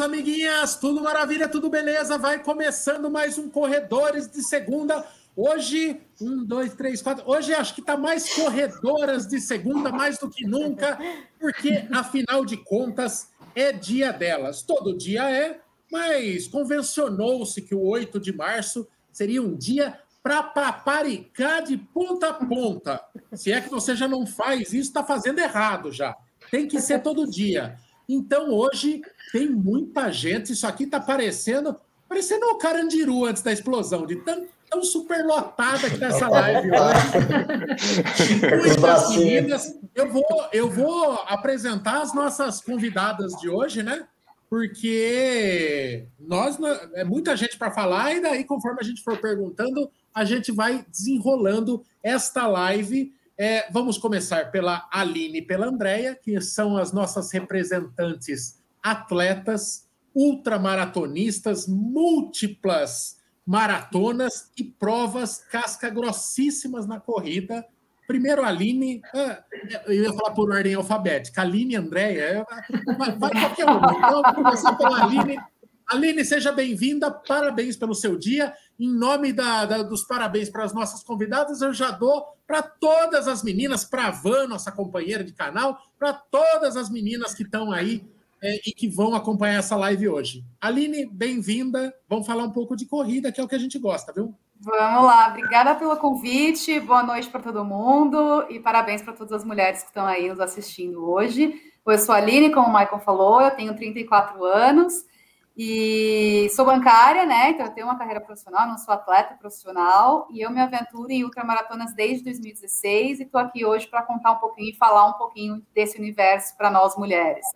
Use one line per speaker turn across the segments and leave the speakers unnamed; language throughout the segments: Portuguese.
amiguinhas, tudo maravilha, tudo beleza? Vai começando mais um Corredores de Segunda. Hoje, um, dois, três, quatro. Hoje acho que está mais corredoras de segunda, mais do que nunca, porque afinal de contas é dia delas. Todo dia é, mas convencionou-se que o 8 de março seria um dia para paparicar de ponta a ponta. Se é que você já não faz isso, está fazendo errado já. Tem que ser todo dia. Então, hoje, tem muita gente. Isso aqui está parecendo parecendo o Carandiru antes da explosão, de tão, tão superlotada que está essa live hoje. Muitas meninas. Eu vou, eu vou apresentar as nossas convidadas de hoje, né? Porque nós é muita gente para falar, e daí, conforme a gente for perguntando, a gente vai desenrolando esta live. É, vamos começar pela Aline e pela Andréia, que são as nossas representantes atletas, ultramaratonistas, múltiplas maratonas e provas casca grossíssimas na corrida. Primeiro, Aline, ah, eu ia falar por ordem alfabética, Aline Andréia, vai, qualquer uma. Então, vou começar pela Aline. Aline, seja bem-vinda, parabéns pelo seu dia. Em nome da, da, dos parabéns para as nossas convidadas, eu já dou para todas as meninas, para a Van, nossa companheira de canal, para todas as meninas que estão aí é, e que vão acompanhar essa live hoje. Aline, bem-vinda. Vamos falar um pouco de corrida, que é o que a gente gosta, viu?
Vamos lá, obrigada pelo convite, boa noite para todo mundo e parabéns para todas as mulheres que estão aí nos assistindo hoje. Eu sou a Aline, como o Michael falou, eu tenho 34 anos e sou bancária, né? Então eu tenho uma carreira profissional, não sou atleta profissional e eu me aventuro em ultramaratonas desde 2016 e estou aqui hoje para contar um pouquinho e falar um pouquinho desse universo para nós mulheres.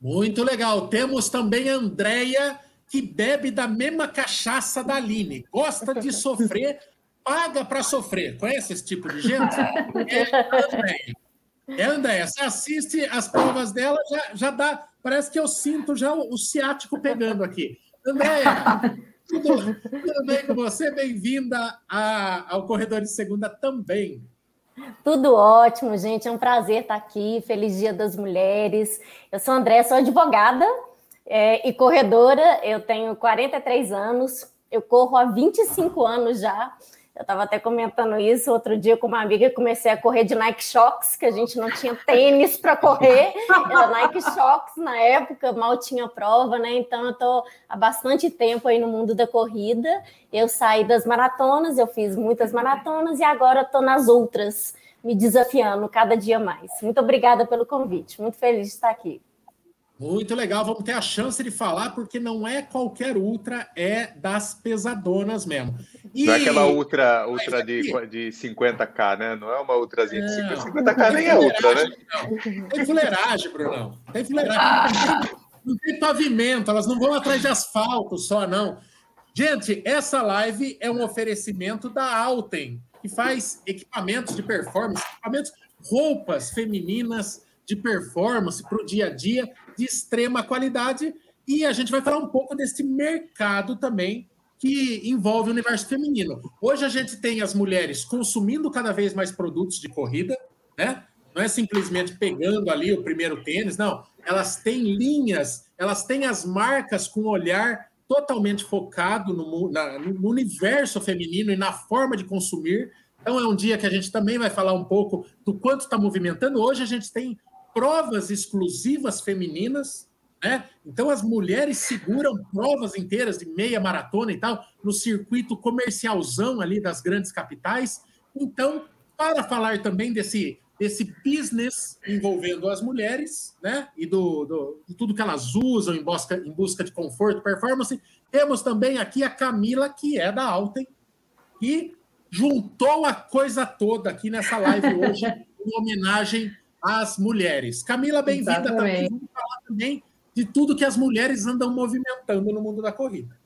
Muito legal. Temos também a Andrea, que bebe da mesma cachaça da Aline. Gosta de sofrer, paga para sofrer. Conhece esse tipo de gente? É a Andrea. É, Andréia, você assiste as provas dela, já, já dá. Parece que eu sinto já o, o ciático pegando aqui. Andréia, tudo, tudo bem com você? Bem-vinda ao Corredor de Segunda também.
Tudo ótimo, gente. É um prazer estar aqui. Feliz Dia das Mulheres. Eu sou Andréia, sou advogada é, e corredora. Eu tenho 43 anos. Eu corro há 25 anos já. Eu estava até comentando isso outro dia com uma amiga, comecei a correr de Nike Shox, que a gente não tinha tênis para correr, era Nike Shox na época, mal tinha prova, né? Então eu estou há bastante tempo aí no mundo da corrida. Eu saí das maratonas, eu fiz muitas maratonas e agora estou nas outras, me desafiando cada dia mais. Muito obrigada pelo convite, muito feliz de estar aqui.
Muito legal, vamos ter a chance de falar, porque não é qualquer ultra, é das pesadonas mesmo.
E... Não é aquela ultra, ultra de, de 50k, né? Não é uma ultrazinha de 50, 50k nem é ultra, né?
Não. Tem fuleiragem, Brunão. Tem fuleiragem. Não tem pavimento, elas não vão atrás de asfalto só, não. Gente, essa live é um oferecimento da Alten, que faz equipamentos de performance, equipamentos, roupas femininas de performance para o dia a dia de extrema qualidade. E a gente vai falar um pouco desse mercado também que envolve o universo feminino. Hoje a gente tem as mulheres consumindo cada vez mais produtos de corrida, né? Não é simplesmente pegando ali o primeiro tênis, não. Elas têm linhas, elas têm as marcas com olhar totalmente focado no, na, no universo feminino e na forma de consumir. Então é um dia que a gente também vai falar um pouco do quanto está movimentando. Hoje a gente tem provas exclusivas femininas, né? Então as mulheres seguram provas inteiras de meia maratona e tal no circuito comercialzão ali das grandes capitais. Então, para falar também desse desse business envolvendo as mulheres, né? E do, do de tudo que elas usam em busca, em busca de conforto, performance, temos também aqui a Camila, que é da Alten, que juntou a coisa toda aqui nessa live hoje em homenagem às mulheres. Camila, bem-vinda também. Vamos falar também de tudo que as mulheres andam movimentando no mundo da corrida.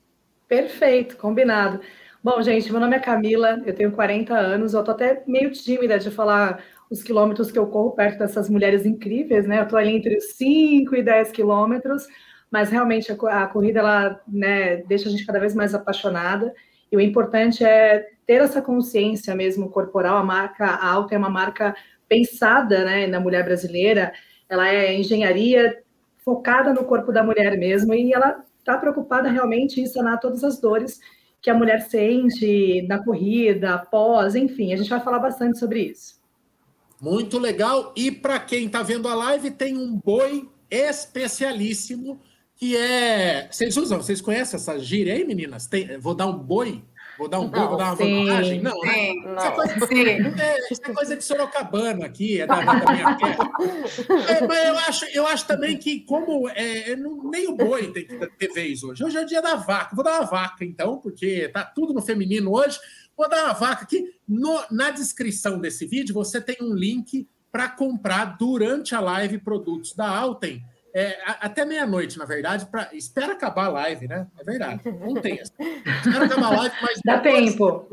Perfeito, combinado. Bom, gente, meu nome é Camila, eu tenho 40 anos, eu tô até meio tímida de falar os quilômetros que eu corro perto dessas mulheres incríveis, né? Eu tô ali entre 5 e 10 quilômetros, mas realmente a, a corrida, ela né, deixa a gente cada vez mais apaixonada, e o importante é ter essa consciência mesmo corporal, a marca alta é uma marca pensada né, na mulher brasileira, ela é engenharia focada no corpo da mulher mesmo, e ela está preocupada realmente em sanar todas as dores que a mulher sente na corrida, após, enfim, a gente vai falar bastante sobre isso.
Muito legal. E para quem está vendo a live, tem um boi especialíssimo que é. Vocês usam, vocês conhecem essa gíria aí, meninas? Tem... Vou dar um boi Vou dar um não, vou dar uma sim, vantagem? Não, né? sim, né? não. Isso, é coisa, é, isso é coisa de Sorocabana aqui, é da, da minha terra. É, mas eu acho, eu acho também que, como é, é nem o boi tem que ter vez hoje. Hoje é o dia da vaca. Vou dar uma vaca, então, porque tá tudo no feminino hoje. Vou dar uma vaca aqui. No, na descrição desse vídeo, você tem um link para comprar durante a live produtos da Alten é, até meia-noite, na verdade, pra, espera acabar a live, né? É verdade. Não tem essa. Espera acabar a live, mas.
Dá tempo.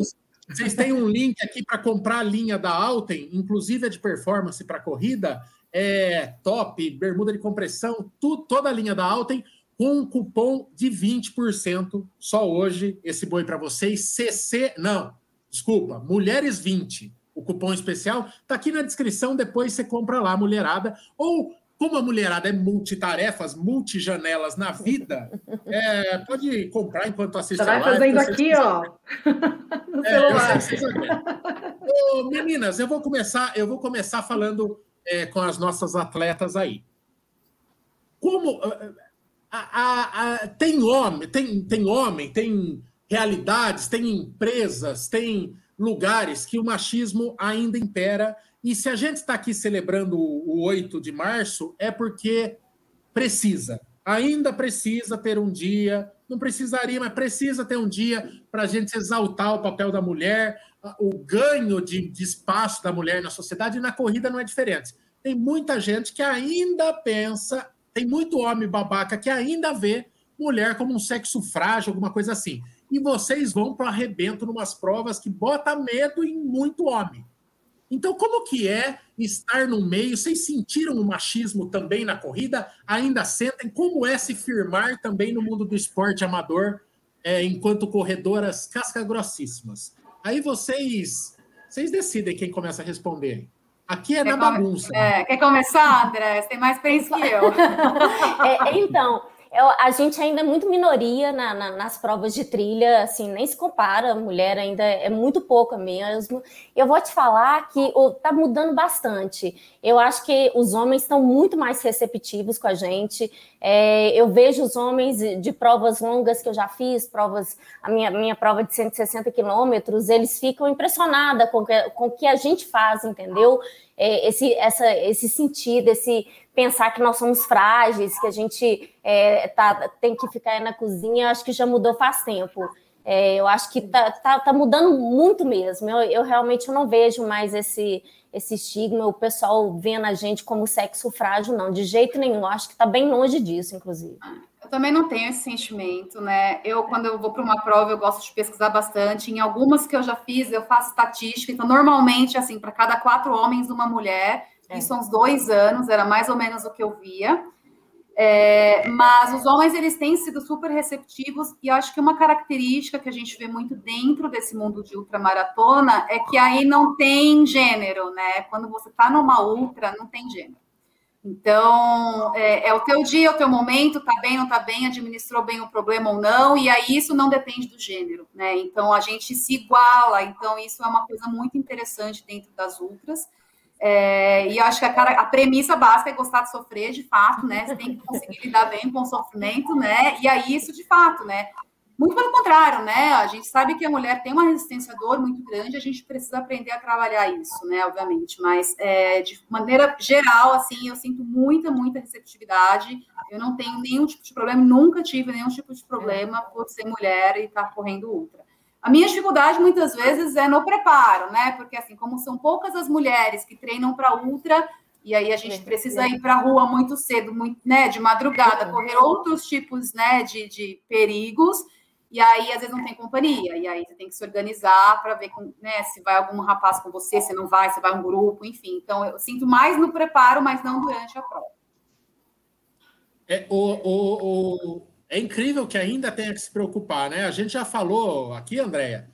Vocês têm um link aqui para comprar a linha da Alten, inclusive a de performance para corrida, é top, bermuda de compressão, tudo, toda a linha da Alten, com um cupom de 20% só hoje. Esse boi para vocês. CC. Não, desculpa, Mulheres 20. O cupom especial está aqui na descrição, depois você compra lá, mulherada. Ou como a mulherada é multitarefas, multijanelas na vida, é, pode comprar enquanto assiste Você
vai fazendo aqui, ó. no é,
celular. Ô, meninas, eu vou começar, eu vou começar falando é, com as nossas atletas aí. Como a, a, a, tem homem, tem, tem homem, tem realidades, tem empresas, tem lugares que o machismo ainda impera e se a gente está aqui celebrando o 8 de março, é porque precisa. Ainda precisa ter um dia, não precisaria, mas precisa ter um dia para a gente exaltar o papel da mulher, o ganho de, de espaço da mulher na sociedade, e na corrida não é diferente. Tem muita gente que ainda pensa, tem muito homem babaca que ainda vê mulher como um sexo frágil, alguma coisa assim. E vocês vão para o arrebento numas provas que bota medo em muito homem. Então, como que é estar no meio? Vocês sentiram o machismo também na corrida? Ainda sentem? Como é se firmar também no mundo do esporte amador é, enquanto corredoras casca-grossíssimas? Aí vocês, vocês decidem quem começa a responder. Aqui é quer na bagunça.
É, quer começar, André? Você tem mais experiência que eu.
é, então, eu, a gente ainda é muito minoria na, na, nas provas de trilha, assim, nem se compara, a mulher ainda é muito pouca mesmo. Eu vou te falar que está mudando bastante. Eu acho que os homens estão muito mais receptivos com a gente. É, eu vejo os homens de provas longas que eu já fiz, provas, a minha, minha prova de 160 quilômetros, eles ficam impressionados com, com o que a gente faz, entendeu? É, esse, essa, esse sentido, esse pensar que nós somos frágeis, que a gente é, tá, tem que ficar na cozinha, acho que já mudou faz tempo. É, eu acho que tá, tá, tá, mudando muito mesmo. Eu, eu realmente não vejo mais esse, esse estigma, o pessoal vendo a gente como sexo frágil, não, de jeito nenhum. Acho que está bem longe disso, inclusive.
Eu também não tenho esse sentimento, né? Eu, quando eu vou para uma prova, eu gosto de pesquisar bastante. Em algumas que eu já fiz, eu faço estatística. Então, normalmente, assim, para cada quatro homens, uma mulher. É. Isso há uns dois anos, era mais ou menos o que eu via. É, mas os homens eles têm sido super receptivos e eu acho que uma característica que a gente vê muito dentro desse mundo de ultramaratona é que aí não tem gênero, né? Quando você está numa ultra, não tem gênero. Então, é, é, o teu dia, é o teu momento, tá bem, não tá bem, administrou bem o problema ou não, e aí isso não depende do gênero, né? Então, a gente se iguala, então isso é uma coisa muito interessante dentro das ultras. É, e eu acho que a, cara, a, premissa básica é gostar de sofrer, de fato, né? Você tem que conseguir lidar bem com o sofrimento, né? E aí, isso de fato, né? Muito pelo contrário, né? A gente sabe que a mulher tem uma resistência à dor muito grande, a gente precisa aprender a trabalhar isso, né? Obviamente, mas é, de maneira geral, assim, eu sinto muita, muita receptividade. Eu não tenho nenhum tipo de problema, nunca tive nenhum tipo de problema por ser mulher e estar tá correndo ultra. A minha dificuldade muitas vezes é no preparo, né? Porque assim, como são poucas as mulheres que treinam para ultra, e aí a gente precisa ir para a rua muito cedo, muito, né, de madrugada, correr outros tipos, né, de, de perigos. E aí, às vezes, não tem companhia. E aí, você tem que se organizar para ver com, né, se vai algum rapaz com você, se não vai, se vai um grupo, enfim. Então, eu sinto mais no preparo, mas não durante a prova.
É, o, o, o, é incrível que ainda tenha que se preocupar, né? A gente já falou aqui, Andréia,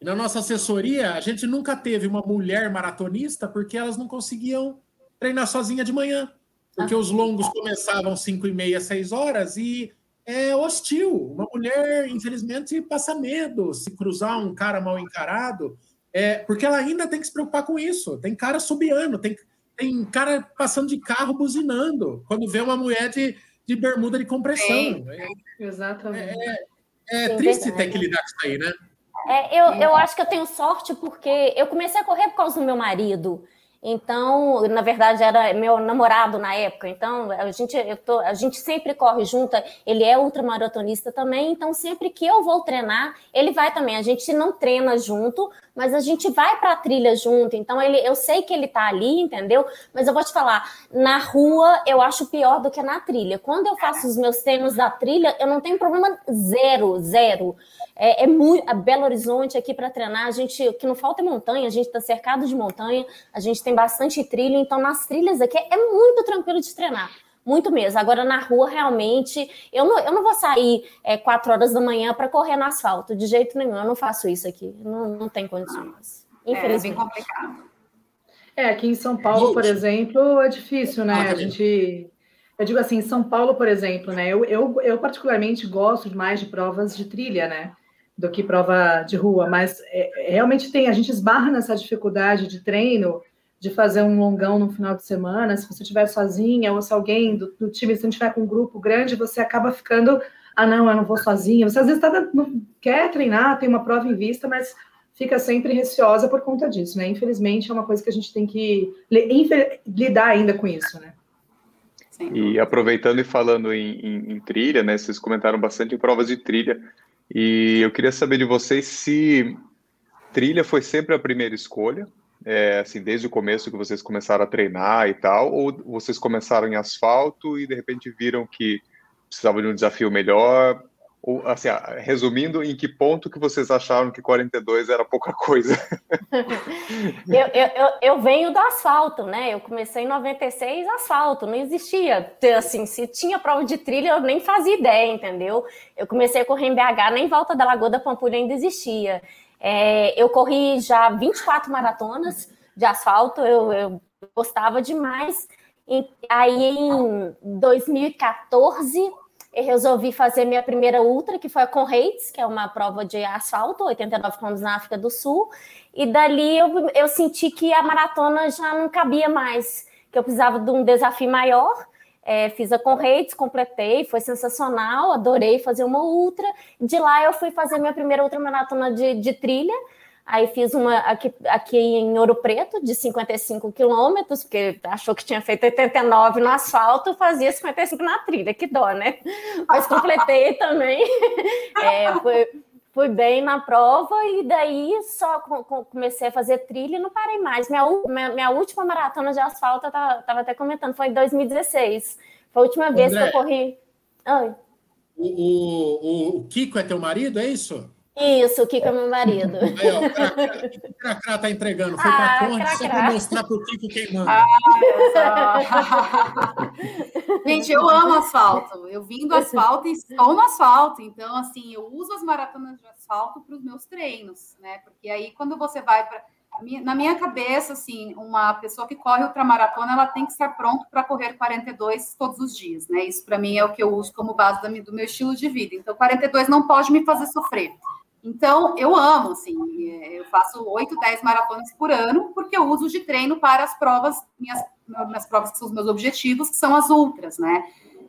na nossa assessoria, a gente nunca teve uma mulher maratonista porque elas não conseguiam treinar sozinha de manhã. porque os longos começavam 5 e meia, 6 horas, e é hostil. Uma mulher, infelizmente, passa medo se cruzar um cara mal encarado, é, porque ela ainda tem que se preocupar com isso. Tem cara subiando, tem, tem cara passando de carro buzinando quando vê uma mulher de, de bermuda de compressão.
É, exatamente.
É, é, é triste ter que lidar com isso aí, né?
É, eu, eu acho que eu tenho sorte porque eu comecei a correr por causa do meu marido. Então, na verdade, era meu namorado na época. Então, a gente, tô, a gente sempre corre junto. Ele é ultramaratonista também. Então, sempre que eu vou treinar, ele vai também. A gente não treina junto, mas a gente vai para a trilha junto. Então, ele, eu sei que ele está ali, entendeu? Mas eu vou te falar, na rua eu acho pior do que na trilha. Quando eu faço os meus treinos da trilha, eu não tenho problema zero, zero. É, é muito a Belo Horizonte aqui para treinar. A gente, o que não falta é montanha. A gente está cercado de montanha. A gente tem bastante trilha. Então, nas trilhas aqui é muito tranquilo de treinar. Muito mesmo. Agora, na rua, realmente, eu não, eu não vou sair é, quatro horas da manhã para correr no asfalto, de jeito nenhum. Eu não faço isso aqui. Não, não tem condições. Infelizmente.
É, bem complicado.
É, aqui em São Paulo, por exemplo, é difícil, né? A gente. Eu digo assim, em São Paulo, por exemplo, né? Eu, eu, eu particularmente gosto mais de provas de trilha, né? do que prova de rua, mas é, realmente tem, a gente esbarra nessa dificuldade de treino, de fazer um longão no final de semana, se você estiver sozinha, ou se alguém do, do time, se não estiver com um grupo grande, você acaba ficando, ah, não, eu não vou sozinha. Você às vezes tá, não, quer treinar, tem uma prova em vista, mas fica sempre receosa por conta disso, né? Infelizmente, é uma coisa que a gente tem que lidar ainda com isso, né?
E aproveitando e falando em, em, em, trilha, né? Vocês comentaram bastante em provas de trilha. E eu queria saber de vocês se trilha foi sempre a primeira escolha, é, assim, desde o começo que vocês começaram a treinar e tal, ou vocês começaram em asfalto e de repente viram que precisavam de um desafio melhor? Ou, assim, resumindo, em que ponto que vocês acharam que 42 era pouca coisa?
eu, eu, eu, venho do asfalto, né? Eu comecei em 96, asfalto, não existia. Assim, se tinha prova de trilha, eu nem fazia ideia, entendeu? Eu comecei a correr em BH, nem volta da Lagoa da Pampulha ainda existia. É, eu corri já 24 maratonas de asfalto, eu, eu gostava demais. E aí, em 2014, eu resolvi fazer minha primeira ultra, que foi a Conrads, que é uma prova de asfalto, 89 km na África do Sul. E dali eu, eu senti que a maratona já não cabia mais, que eu precisava de um desafio maior. É, fiz a Conrads, completei, foi sensacional, adorei fazer uma ultra. De lá eu fui fazer minha primeira ultramaratona de, de trilha, Aí fiz uma aqui, aqui em Ouro Preto, de 55 quilômetros, porque achou que tinha feito 89 no asfalto, fazia 55 na trilha, que dó, né? Mas completei também. É, foi, fui bem na prova e daí só comecei a fazer trilha e não parei mais. Minha, minha, minha última maratona de asfalto, eu estava até comentando, foi em 2016. Foi a última vez André, que eu corri. Oi.
O, o, o Kiko é teu marido, é isso?
Isso, o Kiko é meu marido.
Aí, ó, o Cracrá tá entregando. Foi ah, Conde só para mostrar para o Kiko quem manda.
Ah, Gente, eu amo asfalto. Eu vim do asfalto e estou no asfalto. Então, assim, eu uso as maratonas de asfalto para os meus treinos, né? Porque aí, quando você vai para. Na minha cabeça, assim, uma pessoa que corre ultramaratona, ela tem que estar pronto para correr 42 todos os dias, né? Isso para mim é o que eu uso como base do meu estilo de vida. Então, 42 não pode me fazer sofrer. Então, eu amo, assim, é, eu faço 8, 10 maratonas por ano, porque eu uso de treino para as provas, minhas, minhas provas que são os meus objetivos, que são as ultras, né?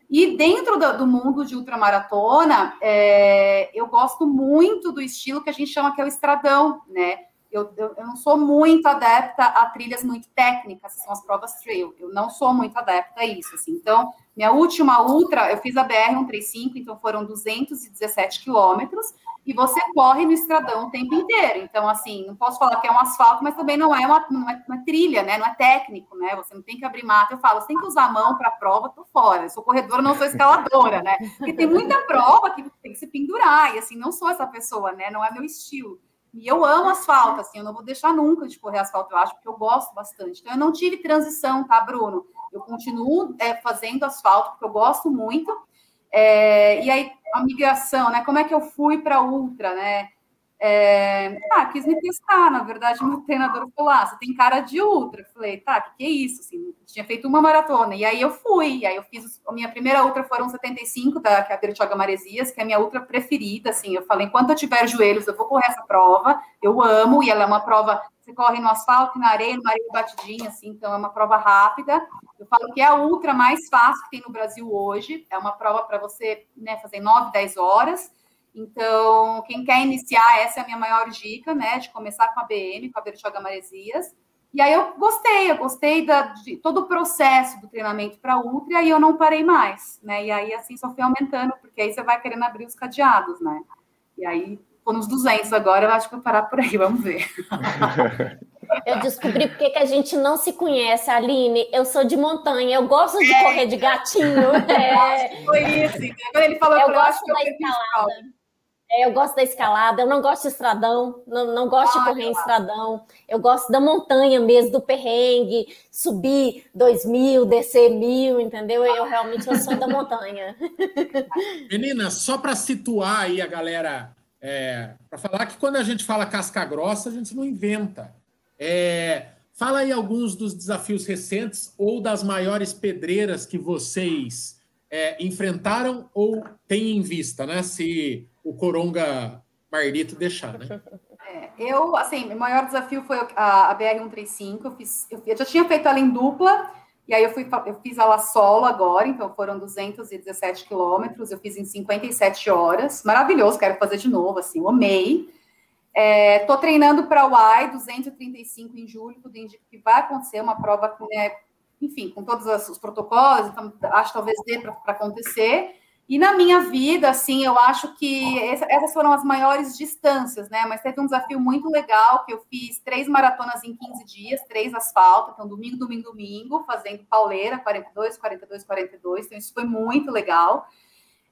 E dentro do, do mundo de ultramaratona, é, eu gosto muito do estilo que a gente chama que é o estradão, né? Eu, eu, eu, não sou muito adepta a trilhas muito técnicas, que são as provas trail. Eu não sou muito adepta a isso, assim. Então, minha última ultra, eu fiz a BR-135, então foram 217 quilômetros, e você corre no estradão o tempo inteiro. Então, assim, não posso falar que é um asfalto, mas também não é uma, não é uma trilha, né? Não é técnico, né? Você não tem que abrir mata. Eu falo, você tem que usar a mão para a prova, tô fora. Eu sou corredora, não sou escaladora, né? Porque tem muita prova que tem que se pendurar, e assim, não sou essa pessoa, né? Não é meu estilo. E eu amo asfalto, assim, eu não vou deixar nunca de correr asfalto, eu acho, porque eu gosto bastante. Então, eu não tive transição, tá, Bruno? Eu continuo é, fazendo asfalto, porque eu gosto muito. É, e aí, a migração, né? Como é que eu fui para ultra, né? É, ah, quis me testar, na verdade, meu treinador falou, ah, você tem cara de ultra. Eu falei, tá, que, que é isso? Assim, tinha feito uma maratona, e aí eu fui, e aí eu fiz, a minha primeira ultra foram 75, da, que é a Bertioga Maresias, que é a minha ultra preferida, assim, eu falei, enquanto eu tiver joelhos, eu vou correr essa prova, eu amo, e ela é uma prova, você corre no asfalto, na areia, no areia batidinha, assim, então é uma prova rápida, eu falo que é a ultra mais fácil que tem no Brasil hoje, é uma prova para você, né, fazer 9, 10 horas, então, quem quer iniciar, essa é a minha maior dica, né? De começar com a BM, com a Bertioga Maresias. E aí eu gostei, eu gostei da, de todo o processo do treinamento para Ultra, e aí eu não parei mais, né? E aí assim só fui aumentando, porque aí você vai querendo abrir os cadeados, né? E aí, tô nos 200 agora, eu acho que vou parar por aí, vamos ver.
Eu descobri porque que a gente não se conhece, Aline. Eu sou de montanha, eu gosto de é. correr de gatinho. É.
Foi isso. Quando ele falou
eu gosto da escalada. É, eu gosto da escalada, eu não gosto de estradão, não, não gosto ah, de correr em estradão. Eu gosto da montanha mesmo, do perrengue, subir dois mil, descer mil, entendeu? Eu realmente eu sou da montanha.
Menina, só para situar aí a galera, é, para falar que quando a gente fala casca grossa, a gente não inventa. É, fala aí alguns dos desafios recentes ou das maiores pedreiras que vocês é, enfrentaram ou têm em vista, né? Se o Coronga Marlito deixar, né?
É, eu, assim, o maior desafio foi a, a BR-135. Eu, eu, eu, já tinha feito ela em dupla, e aí eu, fui, eu fiz ela solo agora, então foram 217 quilômetros, eu fiz em 57 horas. Maravilhoso, quero fazer de novo, assim, eu amei. Estou é, treinando para o AI 235 em julho, tudo indica que vai acontecer uma prova, com, né, enfim, com todos os protocolos, então acho que talvez dê para acontecer. E na minha vida, assim, eu acho que essas foram as maiores distâncias, né? Mas teve um desafio muito legal que eu fiz três maratonas em 15 dias, três asfalto, então domingo, domingo, domingo, fazendo pauleira, 42, 42, 42. Então isso foi muito legal.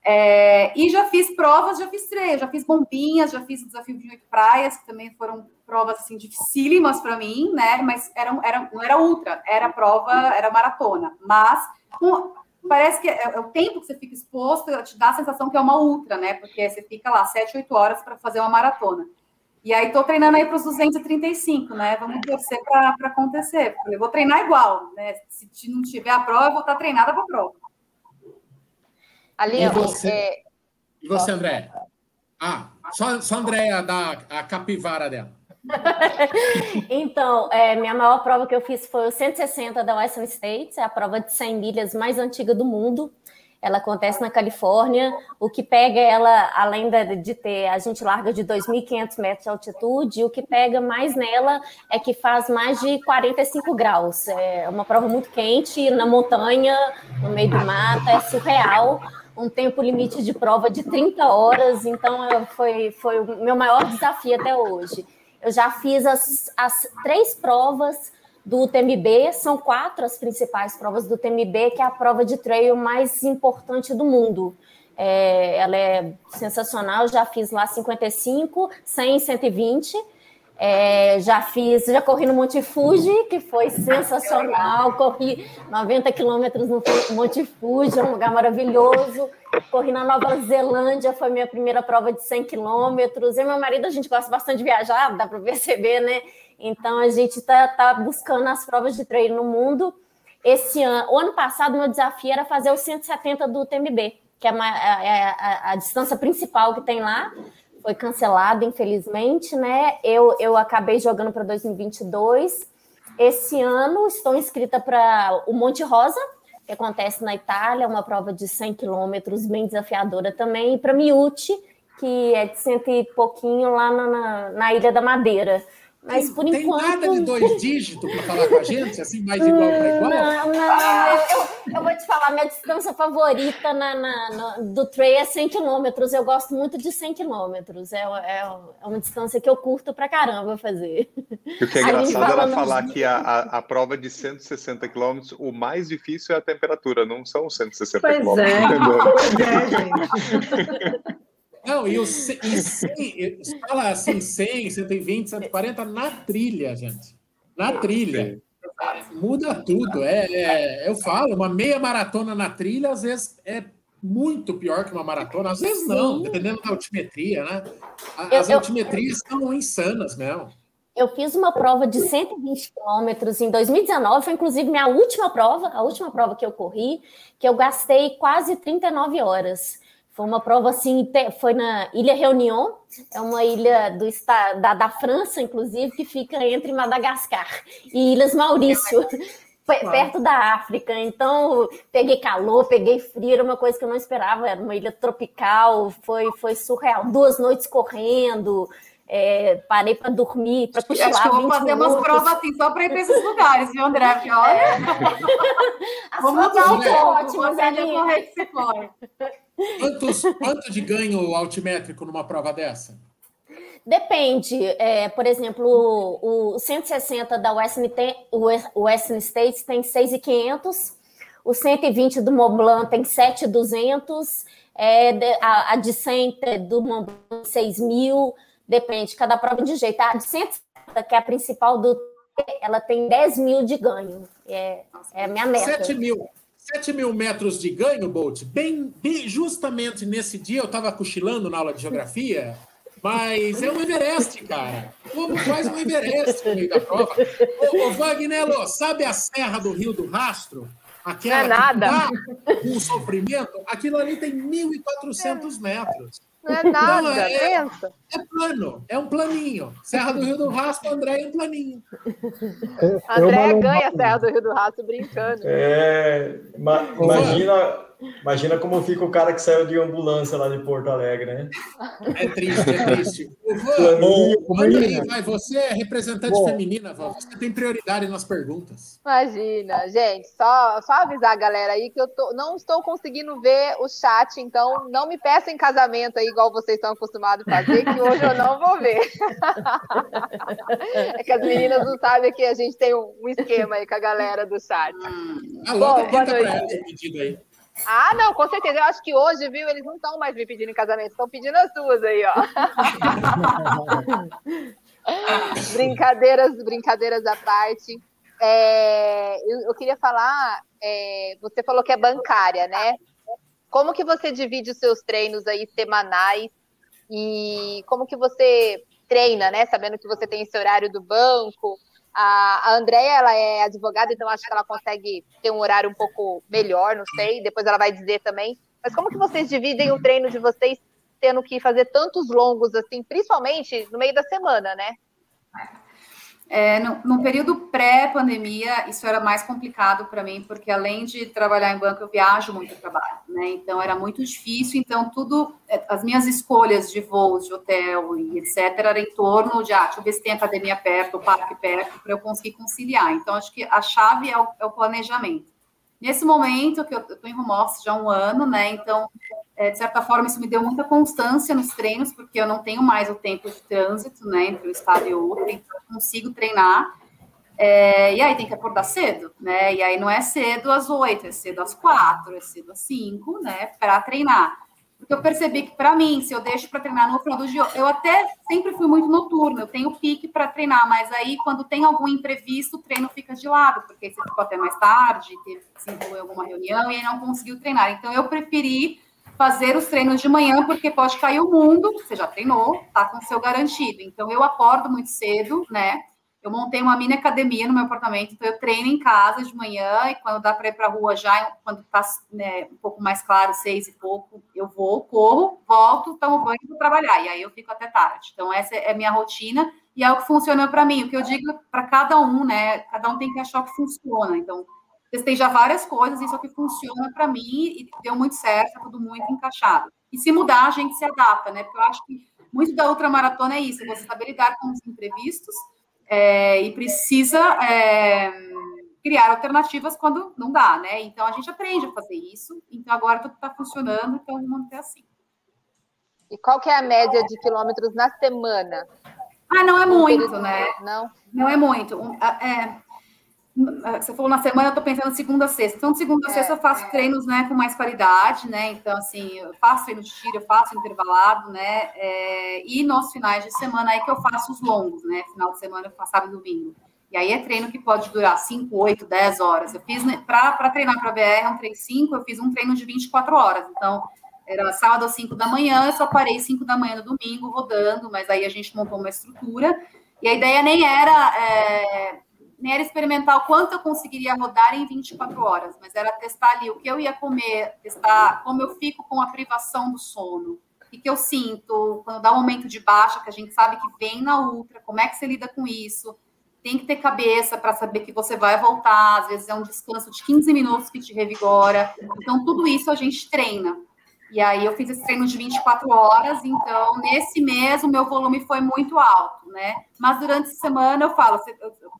É, e já fiz provas, já fiz três, já fiz bombinhas, já fiz o desafio de oito praias, que também foram provas assim dificílimas para mim, né? Mas era, era, não era ultra, era prova, era maratona. Mas com, parece que é, é, o tempo que você fica exposto te dá a sensação que é uma ultra, né? Porque você fica lá 7, 8 horas para fazer uma maratona. E aí tô treinando aí para os 235, né? Vamos torcer para acontecer. Eu vou treinar igual, né? Se não tiver a prova, eu vou estar treinada para a prova.
Ali, e você, é... e você André? Ah, só, só a Andréia da a capivara dela.
então, é, minha maior prova que eu fiz foi o 160 da Western States, é a prova de 100 milhas mais antiga do mundo. Ela acontece na Califórnia. O que pega ela, além de ter, a gente larga de 2.500 metros de altitude, o que pega mais nela é que faz mais de 45 graus. É uma prova muito quente, na montanha, no meio do mato, é surreal. Um tempo limite de prova de 30 horas, então foi, foi o meu maior desafio até hoje. Eu já fiz as, as três provas do TMB, são quatro as principais provas do TMB, que é a prova de trail mais importante do mundo. É, ela é sensacional, já fiz lá 55, 100, 120. É, já fiz, já corri no Monte Fuji, que foi sensacional. Corri 90 quilômetros no Monte Fuji, é um lugar maravilhoso. Corri na Nova Zelândia, foi minha primeira prova de 100 quilômetros. E meu marido, a gente gosta bastante de viajar, dá para perceber, né? Então a gente está tá buscando as provas de treino no mundo. Esse ano, o ano passado, meu desafio era fazer os 170 do TMB, que é, uma, é, é a, a distância principal que tem lá foi cancelado, infelizmente, né? Eu, eu acabei jogando para 2022. Esse ano estou inscrita para o Monte Rosa, que acontece na Itália, uma prova de 100 quilômetros, bem desafiadora também, e para Miute, que é de cento e pouquinho lá na, na, na Ilha da Madeira.
Mas tem, por tem enquanto. Tem nada de dois dígitos para falar com a gente, assim, mais igual para igual? Não,
não. Ah. Eu, eu, vou te falar, minha distância favorita na, na, do trail é 100 quilômetros. Eu gosto muito de 100 quilômetros. É, é, é uma distância que eu curto para caramba fazer.
O que é engraçado era falar que a, a, a, prova de 160 quilômetros, o mais difícil é a temperatura, não são 160
pois
quilômetros.
É. Pois é,
gente. Não, e, o, e 100, fala assim, 100, 120, 140 na trilha, gente. Na trilha. Muda tudo. É, é, eu falo, uma meia maratona na trilha, às vezes, é muito pior que uma maratona. Às vezes não, Sim. dependendo da altimetria, né? As eu, altimetrias eu... são insanas mesmo.
Eu fiz uma prova de 120 quilômetros em 2019, foi inclusive minha última prova, a última prova que eu corri, que eu gastei quase 39 horas. Foi uma prova assim, foi na Ilha Reunion, é uma ilha do da, da França, inclusive, que fica entre Madagascar e Ilhas Maurício, perto da África. Então, peguei calor, peguei frio, era uma coisa que eu não esperava, era uma ilha tropical, foi, foi surreal. Duas noites correndo, é, parei para dormir, para cochilar
Acho que eu vou fazer minutos. umas provas assim só para ir para esses lugares, viu, André? Porque, olha, é. vamos dar um ótimo, correr que você corre.
Quantos, quanto de ganho altimétrico numa prova dessa?
Depende. É, por exemplo, o, o 160 da Western, o Western States tem 6,500, o 120 do Mont Blanc tem 7,200, é, a, a de 100 do Mont Blanc 6 mil, Depende, cada prova de jeito. A de 150, que é a principal do ela tem 10 mil de ganho. É, é a minha meta.
7 mil. 7 mil metros de ganho, Bolt. Bem, bem justamente nesse dia eu estava cochilando na aula de geografia, mas é um Everest, cara. Como faz um Everest no meio da prova? Ô, ô Vagnello, sabe a Serra do Rio do Rastro? Aquela
Não é nada.
que dá um sofrimento? Aquilo ali tem 1.400 metros.
Não é nada, não, é, pensa.
É plano, é um planinho. Serra do Rio do Rastro, André é um planinho.
André ganha a Serra do Rio do Rastro brincando.
É, ma imagina, imagina como fica o cara que saiu de ambulância lá de Porto Alegre, né?
É triste, é triste. Ivan, aí, vai, você é representante Bom. feminina, você tem prioridade nas perguntas.
Imagina, gente, só, só avisar a galera aí que eu tô, não estou conseguindo ver o chat, então não me peçam em casamento aí, igual vocês estão acostumados a fazer, que hoje eu não vou ver. é que as meninas não sabem que a gente tem um, esquema aí com a galera do chat.
Hum. Bom, boa noite.
Ah, não, com certeza. Eu acho que hoje, viu, eles não estão mais me pedindo em casamento, estão pedindo as suas aí, ó. brincadeiras, brincadeiras à parte. É, eu, eu, queria falar, é, você falou que é bancária, né? Como que você divide os seus treinos aí semanais e como que você treina, né? Sabendo que você tem esse horário do banco, a, a Andrea, ela é advogada, então acho que ela consegue ter um horário um pouco melhor, não sei. Depois ela vai dizer também. Mas como que vocês dividem o treino de vocês tendo que fazer tantos longos assim, principalmente no meio da semana, né?
É, no, no, período pré-pandemia, isso era mais complicado para mim, porque além de trabalhar em banco, eu viajo muito trabalho, né? Então era muito difícil. Então, tudo, é, as minhas escolhas de voos, de hotel e etc., era em torno de, ah, deixa eu ver se tem academia perto, o parque perto, para eu conseguir conciliar. Então, acho que a chave é o, é o planejamento. Nesse momento, que eu estou em home office já há um ano, né? Então, de certa forma, isso me deu muita constância nos treinos, porque eu não tenho mais o tempo de trânsito, né, entre um estado e outro, então eu consigo treinar. É, e aí tem que acordar cedo, né? E aí não é cedo às oito, é cedo às quatro, é cedo às cinco, né? Para treinar. Porque eu percebi que, para mim, se eu deixo para treinar no final do dia, eu até sempre fui muito noturno, eu tenho pique para treinar, mas aí quando tem algum imprevisto, o treino fica de lado, porque você ficou até mais tarde, teve se alguma reunião e não conseguiu treinar. Então eu preferi fazer os treinos de manhã, porque pode cair o mundo, você já treinou, tá com o seu garantido. Então, eu acordo muito cedo, né? Eu montei uma mini academia no meu apartamento, então eu treino em casa de manhã e quando dá para ir para a rua já, quando tá né, um pouco mais claro, seis e pouco, eu vou, corro, volto, tomo banho e vou trabalhar. E aí eu fico até tarde. Então, essa é a minha rotina e é o que funciona para mim. O que eu digo para cada um, né? Cada um tem que achar o que funciona. Então, testei já várias coisas, isso aqui funciona para mim e deu muito certo, tá tudo muito encaixado. E se mudar, a gente se adapta, né? Porque eu acho que muito da outra maratona é isso, você saber lidar com os imprevistos é, e precisa é, criar alternativas quando não dá, né? Então a gente aprende a fazer isso, então agora tudo está funcionando, então vamos manter assim.
E qual que é a média de quilômetros na semana?
Ah, não é muito, né?
Não?
Não é muito. É, você falou na semana, eu tô pensando segunda a sexta. Então, de segunda a é, sexta eu faço é. treinos, né, com mais qualidade, né? Então, assim, eu faço treino de tiro, eu faço intervalado, né? É, e nos finais de semana aí que eu faço os longos, né? Final de semana eu faço sábado e domingo. E aí é treino que pode durar 5, 8, 10 horas. Eu fiz, né, para treinar para BR, um treino 5, eu fiz um treino de 24 horas. Então, era sábado às 5 da manhã, eu só parei 5 da manhã no domingo rodando, mas aí a gente montou uma estrutura. E a ideia nem era, é, nem era experimentar o quanto eu conseguiria rodar em 24 horas, mas era testar ali o que eu ia comer, testar como eu fico com a privação do sono. O que eu sinto quando dá um momento de baixa, que a gente sabe que vem na ultra, como é que você lida com isso? Tem que ter cabeça para saber que você vai voltar, às vezes é um descanso de 15 minutos que te revigora. Então, tudo isso a gente treina. E aí eu fiz esse treino de 24 horas, então nesse mês o meu volume foi muito alto, né? Mas durante a semana eu falo,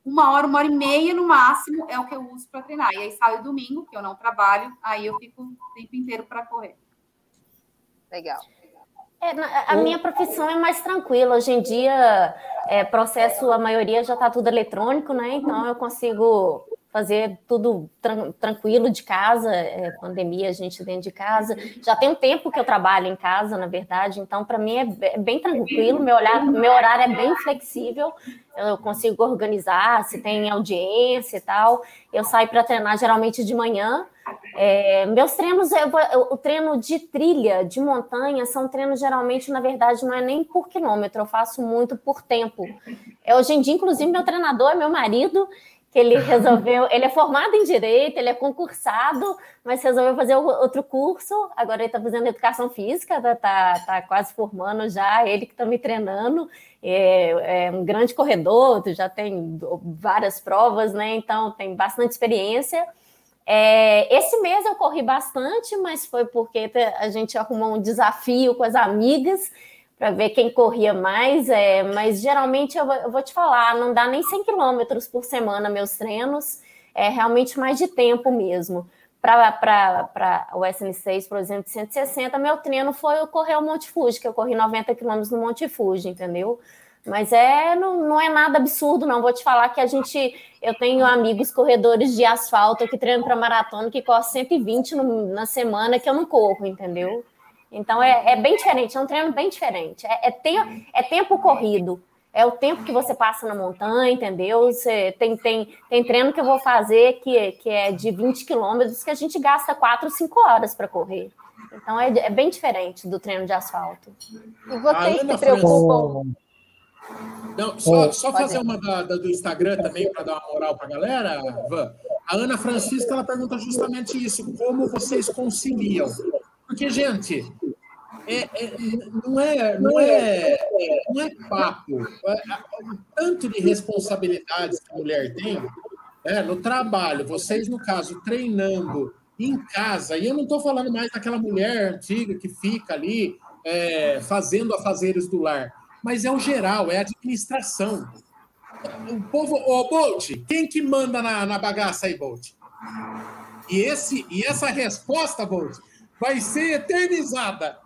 uma hora, uma hora e meia no máximo é o que eu uso para treinar. E aí sábado e domingo, que eu não trabalho, aí eu fico o tempo inteiro para correr.
Legal. É, a minha profissão é mais tranquila. Hoje em dia, é, processo, a maioria já está tudo eletrônico, né? Então eu consigo fazer tudo tran tranquilo de casa, é, pandemia, a gente dentro de casa. Já tem um tempo que eu trabalho em casa, na verdade, então para mim é, é, bem tranquilo, meu, olhar, meu horário é bem flexível, eu consigo organizar, se tem audiência e tal. Eu saio para treinar geralmente de manhã. É, meus treinos, eu, eu, o treino de trilha, de montanha, são treinos geralmente, na verdade, não é nem por quilômetro, eu faço muito por tempo. É, hoje em dia, inclusive, meu treinador é meu marido, que ele resolveu. Ele é formado em direito, ele é concursado, mas resolveu fazer outro curso. Agora ele está fazendo educação física, está tá, tá quase formando já. Ele que está me treinando. É, é, um grande corredor, já tem várias provas, né? Então tem bastante experiência. É, esse mês eu corri bastante, mas foi porque a gente arrumou um desafio com as amigas para ver quem corria mais, é, mas geralmente eu, eu, vou te falar, não dá nem 100 quilômetros por semana meus treinos, é realmente mais de tempo mesmo. Para o SN6, por exemplo, de 160, meu treino foi correr o Monte Fuji, que eu corri 90 quilômetros no Monte Fuji, entendeu? Mas é não, não é nada absurdo, não. Vou te falar que a gente. Eu tenho amigos corredores de asfalto que treinam para maratona que correm 120 no, na semana que eu não corro, entendeu? Então é, é bem diferente, é um treino bem diferente. É, é, tempo, é tempo corrido. É o tempo que você passa na montanha, entendeu? Você tem, tem, tem treino que eu vou fazer que, que é de 20 quilômetros que a gente gasta 4, 5 horas para correr. Então é, é, bem diferente do treino de asfalto.
E vocês se preocupam. Não, só, só fazer uma da, da, do Instagram também para dar uma moral para a galera, Van. A Ana Francisca ela pergunta justamente isso: como vocês conciliam? Porque, gente, é, é, não, é, não, é, não é papo. É, o tanto de responsabilidades que a mulher tem é, no trabalho, vocês, no caso, treinando em casa, e eu não estou falando mais daquela mulher antiga que fica ali é, fazendo afazeres do lar, mas é o geral, é a administração. O povo, ô Bolt, quem que manda na, na bagaça aí, Bolt? E, esse, e essa resposta, Bolt, vai ser eternizada.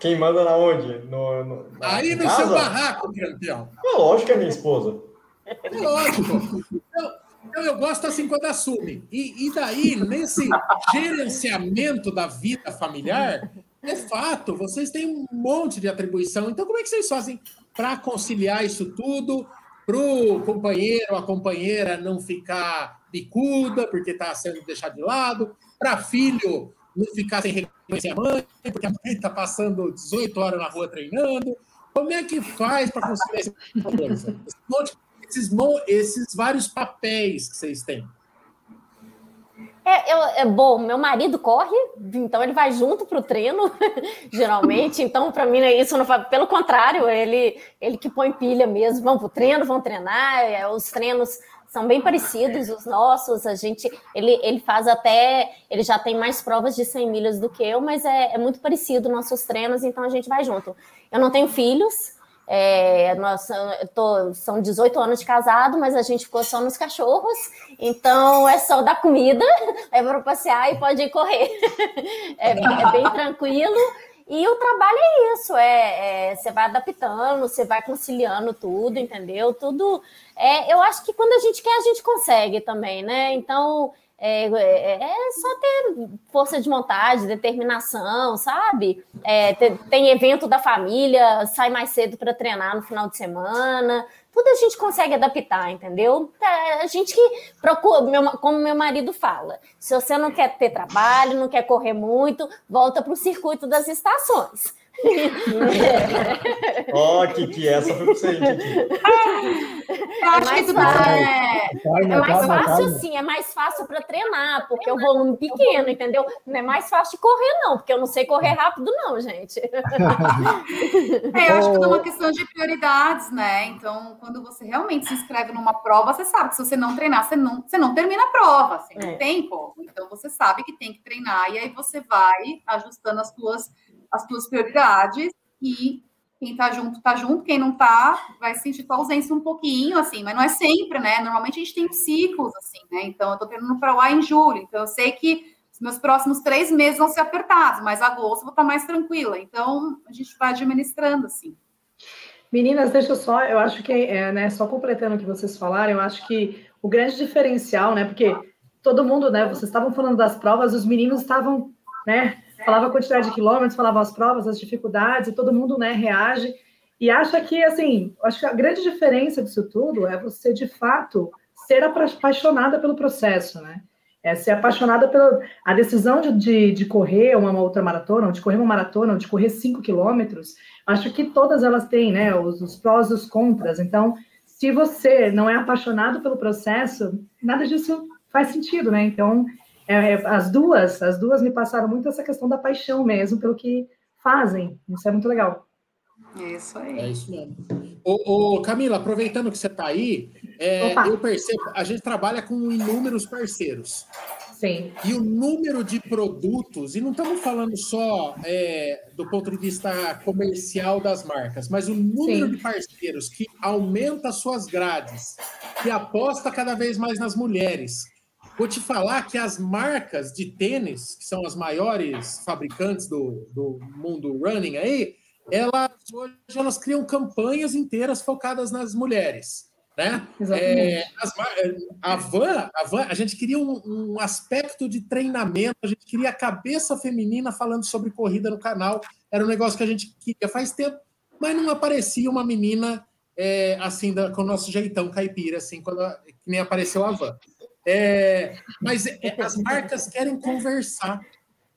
Quem manda na onde? No,
no Aí no casa? seu barraco, campeão.
É lógico que é minha esposa.
É lógico. Então, então eu gosto assim quando assume. E, e daí, nesse gerenciamento da vida familiar, é fato, vocês têm um monte de atribuição. Então, como é que vocês fazem para conciliar isso tudo? Para o companheiro ou a companheira não ficar bicuda porque está sendo deixado de lado, para filho não ficar sem reconhecer a mãe, porque a mãe está passando 18 horas na rua treinando. Como é que faz para conseguir? Esses, esses vários papéis que vocês têm.
É, eu, é bom, meu marido corre, então ele vai junto para o treino, geralmente. Então, para mim, isso não faz. Pelo contrário, ele, ele que põe pilha mesmo. Vão para o treino, vão treinar. É, os treinos são bem parecidos os nossos. A gente, ele, ele faz até, ele já tem mais provas de 100 milhas do que eu, mas é, é muito parecido nossos treinos, então a gente vai junto. Eu não tenho filhos, é, nós, tô, são 18 anos de casado, mas a gente ficou só nos cachorros, então é só dar comida, é para passear e pode ir correr. É, é bem tranquilo. E o trabalho é isso, é, é, você vai adaptando, você vai conciliando tudo, entendeu? Tudo. É, eu acho que quando a gente quer, a gente consegue também, né? Então, É, é, é, só ter força de vontade, determinação, sabe? É, tem, tem evento da família, sai mais cedo para treinar no final de semana. Tudo a gente consegue adaptar, entendeu? É, a gente que procura, meu, como meu marido fala, se você não quer ter trabalho, não quer correr muito, volta para o circuito das estações.
Ó, oh, Kiki, essa foi pra você, Kiki.
É mais fácil, é, é mais fácil sim, é mais fácil para treinar, porque o volume pequeno, entendeu? Não é mais fácil de correr, não, porque eu não sei correr rápido, não, gente.
É, eu acho que é uma questão de prioridades, né? Então, quando você realmente se inscreve numa prova, você sabe que se você não treinar, você não, você não termina a prova, assim, não é. tem como. Então, você sabe que tem que treinar, e aí você vai ajustando as suas as tuas prioridades e quem tá junto, tá junto, quem não tá, vai sentir tua ausência um pouquinho, assim, mas não é sempre, né? Normalmente a gente tem ciclos, assim, né? Então, eu tô treinando para lá em julho, então eu sei que os meus próximos três meses vão ser apertados, mas agosto eu vou estar tá mais tranquila. Então, a gente vai administrando, assim.
Meninas, deixa eu só, eu acho que, é, né, só completando o que vocês falaram, eu acho que o grande diferencial, né, porque todo mundo, né, vocês estavam falando das provas, os meninos estavam, né, falava a quantidade de quilômetros, falava as provas, as dificuldades, e todo mundo né, reage e acha que, assim, acho que a grande diferença disso tudo é você, de fato, ser apaixonada pelo processo, né? É ser apaixonada pela a decisão de, de, de correr uma, uma outra maratona, ou de correr uma maratona, ou de correr cinco quilômetros, acho que todas elas têm, né, os, os prós e os contras. Então, se você não é apaixonado pelo processo, nada disso faz sentido, né? Então, é, é, as duas, as duas me passaram muito essa questão da paixão mesmo pelo que fazem. Isso é muito legal.
Isso aí.
É isso mesmo. Ô, ô Camila, aproveitando que você está aí, é, eu percebo, a gente trabalha com inúmeros parceiros.
Sim.
E o número de produtos, e não estamos falando só é, do ponto de vista comercial das marcas, mas o número Sim. de parceiros que aumenta suas grades, que aposta cada vez mais nas mulheres, Vou te falar que as marcas de tênis, que são as maiores fabricantes do, do mundo running aí, elas hoje elas criam campanhas inteiras focadas nas mulheres. Né? É, as, a, van, a van, a gente queria um, um, aspecto de treinamento, a gente queria a cabeça feminina falando sobre corrida no canal. Era um negócio que a gente queria faz tempo, mas não aparecia uma menina é, assim, da, com o nosso jeitão caipira, assim, quando que nem apareceu a van. É, mas é, as marcas querem conversar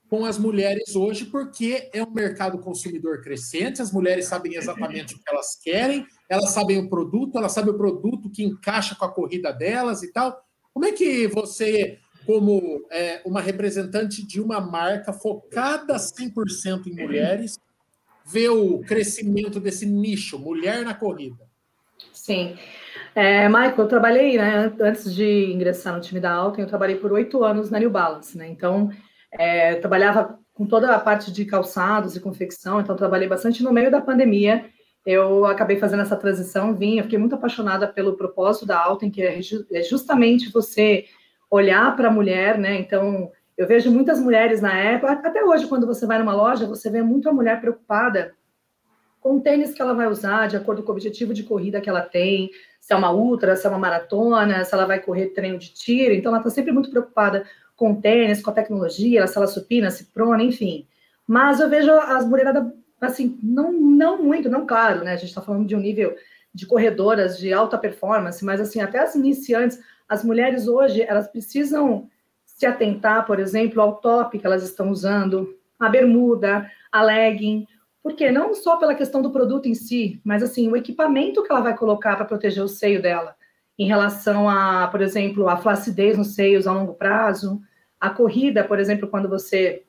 com as mulheres hoje, porque é um mercado consumidor crescente, as mulheres sabem exatamente o que elas querem, elas sabem o produto, elas sabem o produto que encaixa com a corrida delas e tal. Como é que você, como é, uma representante de uma marca focada 100% em mulheres, vê o crescimento desse nicho, mulher na corrida?
Sim. É, Michael, eu trabalhei, né, antes de ingressar no time da Alten, eu trabalhei por oito anos na New Balance, né, então é, trabalhava com toda a parte de calçados e confecção, então trabalhei bastante no meio da pandemia, eu acabei fazendo essa transição, vim, eu fiquei muito apaixonada pelo propósito da Alten, que é, é justamente você olhar para a mulher, né, então eu vejo muitas mulheres na época, até hoje, quando você vai numa loja, você vê muita mulher preocupada com o tênis que ela vai usar, de acordo com o objetivo de corrida que ela tem, se é uma ultra, se é uma maratona, se ela vai correr treino de tiro. Então, ela está sempre muito preocupada com o tênis, com a tecnologia, se ela supina, se prona, enfim. Mas eu vejo as mulheradas, assim, não, não muito, não claro, né? A gente está falando de um nível de corredoras de alta performance, mas, assim, até as iniciantes, as mulheres hoje, elas precisam se atentar, por exemplo, ao top que elas estão usando, a bermuda, a legging, porque não só pela questão do produto em si, mas assim, o equipamento que ela vai colocar para proteger o seio dela, em relação a, por exemplo, a flacidez nos seios a longo prazo, a corrida, por exemplo, quando você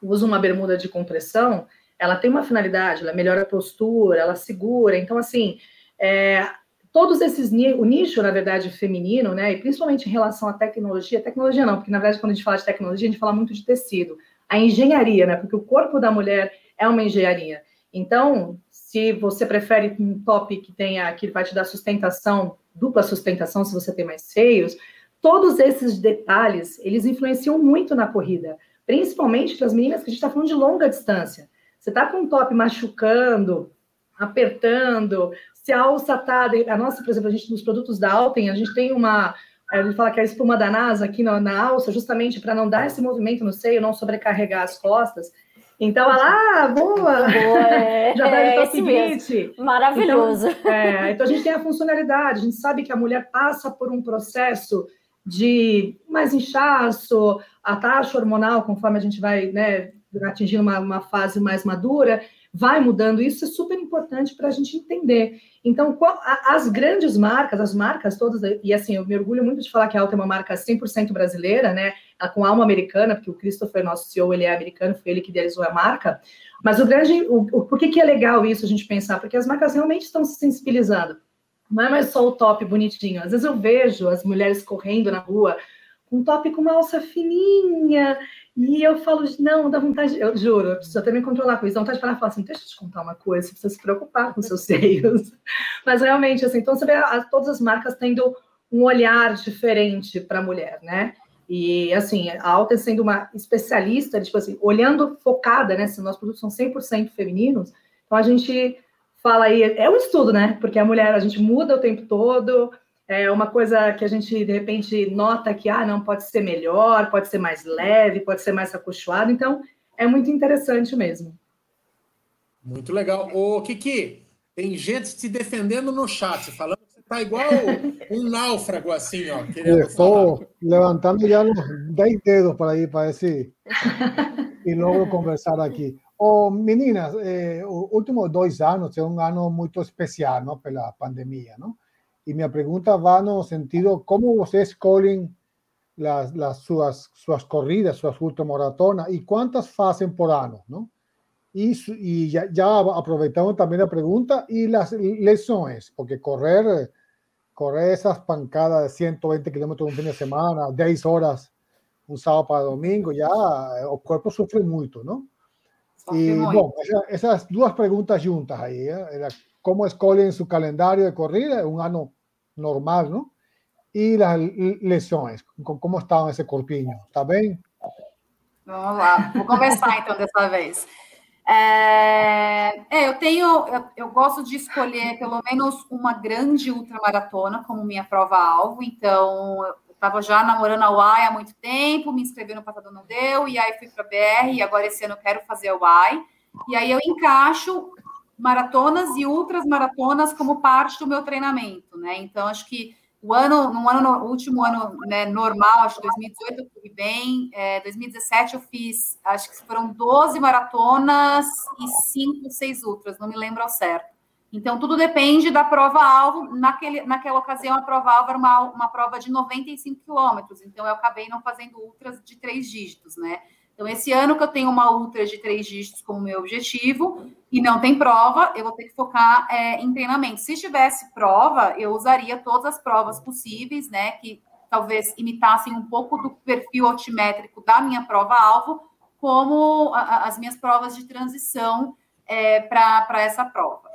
usa uma bermuda de compressão, ela tem uma finalidade, ela melhora a postura, ela segura. Então, assim, é, todos esses o nicho, na verdade, feminino, né, e principalmente em relação à tecnologia, tecnologia não, porque na verdade quando a gente fala de tecnologia, a gente fala muito de tecido, a engenharia, né, porque o corpo da mulher é uma engenharia. Então, se você prefere um top que tenha que vai te dar sustentação, dupla sustentação, se você tem mais seios, todos esses detalhes, eles influenciam muito na corrida, principalmente para as meninas que a gente está falando de longa distância. Você está com um top machucando, apertando, se a alça está... A nossa, por exemplo, a gente nos produtos da Alten, a gente tem uma, A gente fala que a espuma da NASA aqui na, na alça, justamente para não dar esse movimento no seio, não sobrecarregar as costas. Então, ela, ah, boa! boa é, Já deve é, estar seguinte.
Maravilhoso.
Então, é, então, a gente tem a funcionalidade, a gente sabe que a mulher passa por um processo de mais inchaço, a taxa hormonal, conforme a gente vai né, atingindo uma, uma fase mais madura, vai mudando. Isso é super importante para a gente entender. Então, as grandes marcas, as marcas todas, e assim, eu me orgulho muito de falar que a Alta é uma marca 100% brasileira, né? Com alma americana, porque o Christopher, nosso CEO, ele é americano, foi ele que idealizou a marca. Mas o grande, o, o, por que, que é legal isso a gente pensar? Porque as marcas realmente estão se sensibilizando. Não é mais só o top bonitinho. Às vezes eu vejo as mulheres correndo na rua com um top com uma alça fininha e eu falo, não, dá vontade, eu juro, eu preciso até me controlar com isso, dá vontade de falar, falar assim, deixa eu te contar uma coisa, você precisa se preocupar com seus seios. Mas realmente, assim, então você vê a, todas as marcas tendo um olhar diferente para a mulher, né? E, assim, a Alta sendo uma especialista, tipo assim, olhando focada, né? Se nossos produtos são 100% femininos, então a gente fala aí, é um estudo, né? Porque a mulher, a gente muda o tempo todo, é uma coisa que a gente de repente nota que ah, não pode ser melhor, pode ser mais leve, pode ser mais acolchoado, então é muito interessante mesmo.
Muito legal. Ô, Kiki, tem gente te defendendo no chat, falando que você está igual um náufrago, assim, ó.
Estou levantando já os 10 dedos para ir para esse e logo conversar aqui. Oh, meninas, eh, os últimos dois anos é um ano muito especial, não, pela pandemia, não? Y mi pregunta va en el sentido, ¿cómo ustedes escolhem las, las sus sus corridas, sus ultramaratonas y cuántas hacen por año, ¿no? Y, y ya, ya, aprovechamos también la pregunta y las lesiones, porque correr, correr esas pancadas de 120 kilómetros un fin de semana, 10 horas un sábado para domingo, ya el cuerpo sufre mucho, ¿no? Y bueno, esas, dos preguntas juntas ahí, ¿eh? ¿cómo escogen su calendario de corrida? Un año normal, ¿no? E as lesões, como estava esse corpinho? Tá bem?
Vamos lá, vou começar então dessa vez. É, é, eu tenho, eu, eu, gosto de escolher pelo menos uma grande ultramaratona como minha prova-alvo, então eu estava já namorando a UAI há muito tempo, me inscrevi no passado não deu, e aí fui para a BR, e agora esse ano eu quero fazer a UAI, e aí eu encaixo maratonas e ultras maratonas como parte do meu treinamento, né? Então, acho que o ano, no ano, no último ano né, normal, acho que 2018 eu fui bem, é, 2017 eu fiz, acho que foram 12 maratonas e 5, 6 ultras, não me lembro ao certo. Então, tudo depende da prova-alvo. Naquele, naquela ocasião, a prova-alvo era uma, uma prova de 95 quilômetros, então eu acabei não fazendo ultras de três dígitos, né? Então, esse ano que eu tenho uma ultra de três dígitos como meu objetivo e não tem prova, eu vou ter que focar é, em treinamento. Se tivesse prova, eu usaria todas as provas possíveis, né? Que talvez imitassem um pouco do perfil altimétrico da minha prova-alvo, como a, a, as minhas provas de transição é, para essa prova.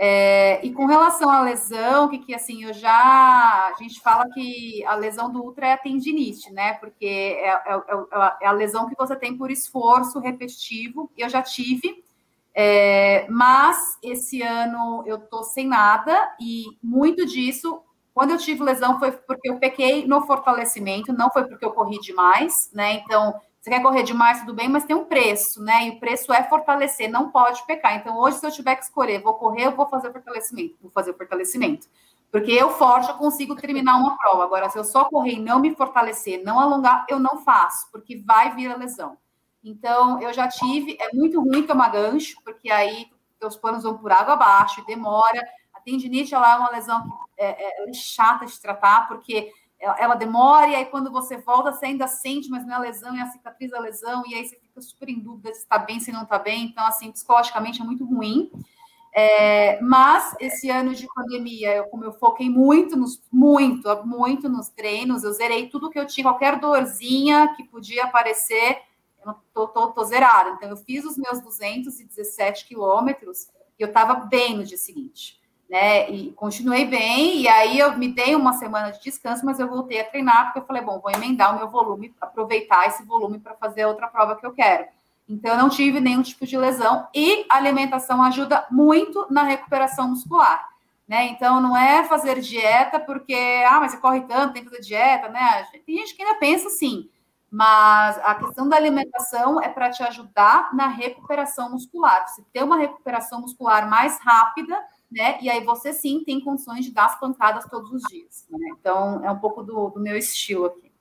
É, e com relação à lesão, que, que assim, eu já. A gente fala que a lesão do ultra é a tendinite, né? Porque é, é, é, é a lesão que você tem por esforço repetitivo. Eu já tive, é, mas esse ano eu tô sem nada, e muito disso, quando eu tive lesão, foi porque eu pequei no fortalecimento, não foi porque eu corri demais, né? Então, você quer correr demais, tudo bem, mas tem um preço, né? E o preço é fortalecer, não pode pecar. Então, hoje, se eu tiver que escolher, vou correr, eu vou fazer fortalecimento, vou fazer fortalecimento. Porque eu forte, eu consigo terminar uma prova. Agora, se eu só correr e não me fortalecer, não alongar, eu não faço, porque vai vir a lesão. Então, eu já tive, é muito ruim tomar gancho, porque aí teus planos vão por água abaixo, demora. A tendinite, ela é uma lesão é, é, é chata de tratar, porque ela demora, e aí quando você volta, você ainda sente, mas não é a lesão, é a cicatriz da lesão, e aí você fica super em dúvida se está bem, se não está bem. Então, assim, psicologicamente é muito ruim. É, mas esse ano de pandemia, eu, como eu foquei muito, nos, muito, muito nos treinos, eu zerei tudo que eu tinha, qualquer dorzinha que podia aparecer, eu tô, tô, tô zerada. Então, eu fiz os meus 217 quilômetros e eu estava bem no dia seguinte né? E continuei bem, e aí eu me dei uma semana de descanso, mas eu voltei a treinar, porque eu falei, bom, vou emendar o meu volume, aproveitar esse volume para fazer outra prova que eu quero. Então, eu não tive nenhum tipo de lesão, e a alimentação ajuda muito na recuperação muscular. Né? Então, não é fazer dieta porque, ah, mas você corre tanto, tem que fazer dieta, né? Tem gente que ainda pensa assim, mas a questão da alimentação é para te ajudar na recuperação muscular. Você ter uma recuperação muscular mais rápida, né? E aí você sim tem condições de dar as pancadas todos os dias. Né? Então, é um pouco do, do meu estilo aqui.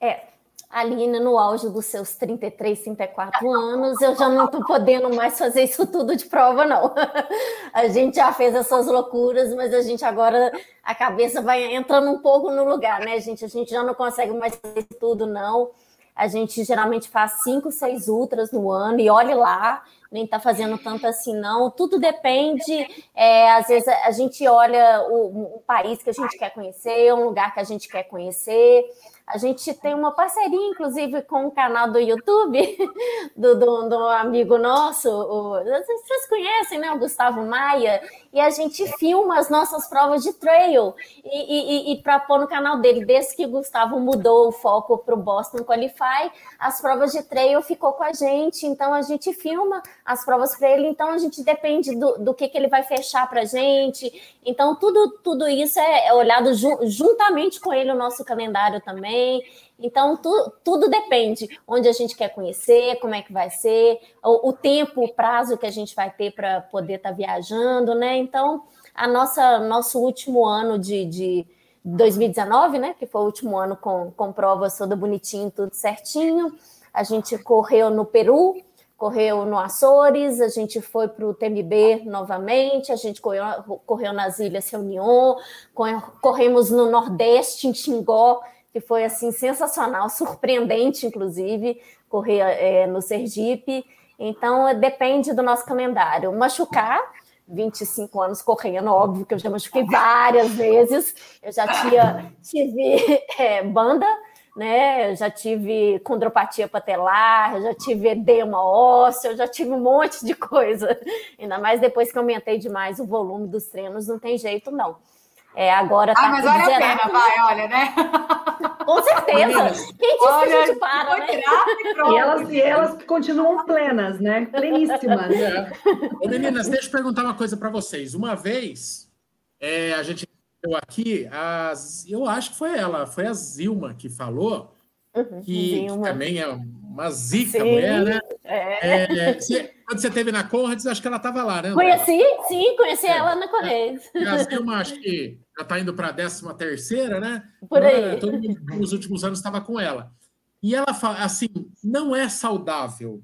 É, Aline, no auge dos seus 33, 34 anos, eu já não estou podendo mais fazer isso tudo de prova, não. A gente já fez essas loucuras, mas a gente agora, a cabeça vai entrando um pouco no lugar, né, gente? A gente já não consegue mais fazer tudo, não. A gente geralmente faz cinco, seis ultras no ano e olhe lá, nem está fazendo tanto assim, não. Tudo depende. É, às vezes a gente olha o, o país que a gente quer conhecer, um lugar que a gente quer conhecer. A gente tem uma parceria, inclusive, com o canal do YouTube do, do, do amigo nosso, o, vocês conhecem, né? O Gustavo Maia, e a gente filma as nossas provas de trail e, e, e para pôr no canal dele. Desde que o Gustavo mudou o foco para o Boston Qualify, as provas de trail ficou com a gente, então a gente filma as provas para ele, então a gente depende do, do que, que ele vai fechar para a gente. Então, tudo, tudo isso é, é olhado ju, juntamente com ele, o nosso calendário também também. Então, tu, tudo depende onde a gente quer conhecer, como é que vai ser, o, o tempo, o prazo que a gente vai ter para poder estar tá viajando, né? Então, a nossa nosso último ano de, de 2019, né? Que foi o último ano com, com provas toda bonitinho, tudo certinho. A gente correu no Peru, correu no Açores, a gente foi para o TMB novamente, a gente correu, correu nas Ilhas Reunion, corremos no Nordeste, em Xingó, que foi assim sensacional, surpreendente, inclusive, correr é, no Sergipe. Então, depende do nosso calendário. Machucar, 25 anos correndo, óbvio que eu já machuquei várias vezes. Eu já tinha, tive é, banda, né? Eu já tive condropatia patelar, já tive edema ósseo, eu já tive um monte de coisa. Ainda mais depois que aumentei demais o volume dos treinos, não tem jeito, não. É, agora
ah, tá mas vale a pena, vai, olha, né?
Com certeza. Quem disse olha, que a gente para, né?
E elas, e elas continuam plenas, né? Pleníssimas. É.
Ô, meninas, deixa eu perguntar uma coisa para vocês. Uma vez, é, a gente aqui, as, eu acho que foi ela, foi a Zilma que falou, uhum, que, que, também é uma zica sim, mulher, né? É. É, você, quando você esteve na Conrads, acho que ela estava lá, né?
Conheci, sim, conheci é, ela na Conrads.
É, a Zilma, acho que já está indo para a 13 terceira, né?
Por aí.
Todo mundo nos últimos anos estava com ela. E ela fala assim: não é saudável.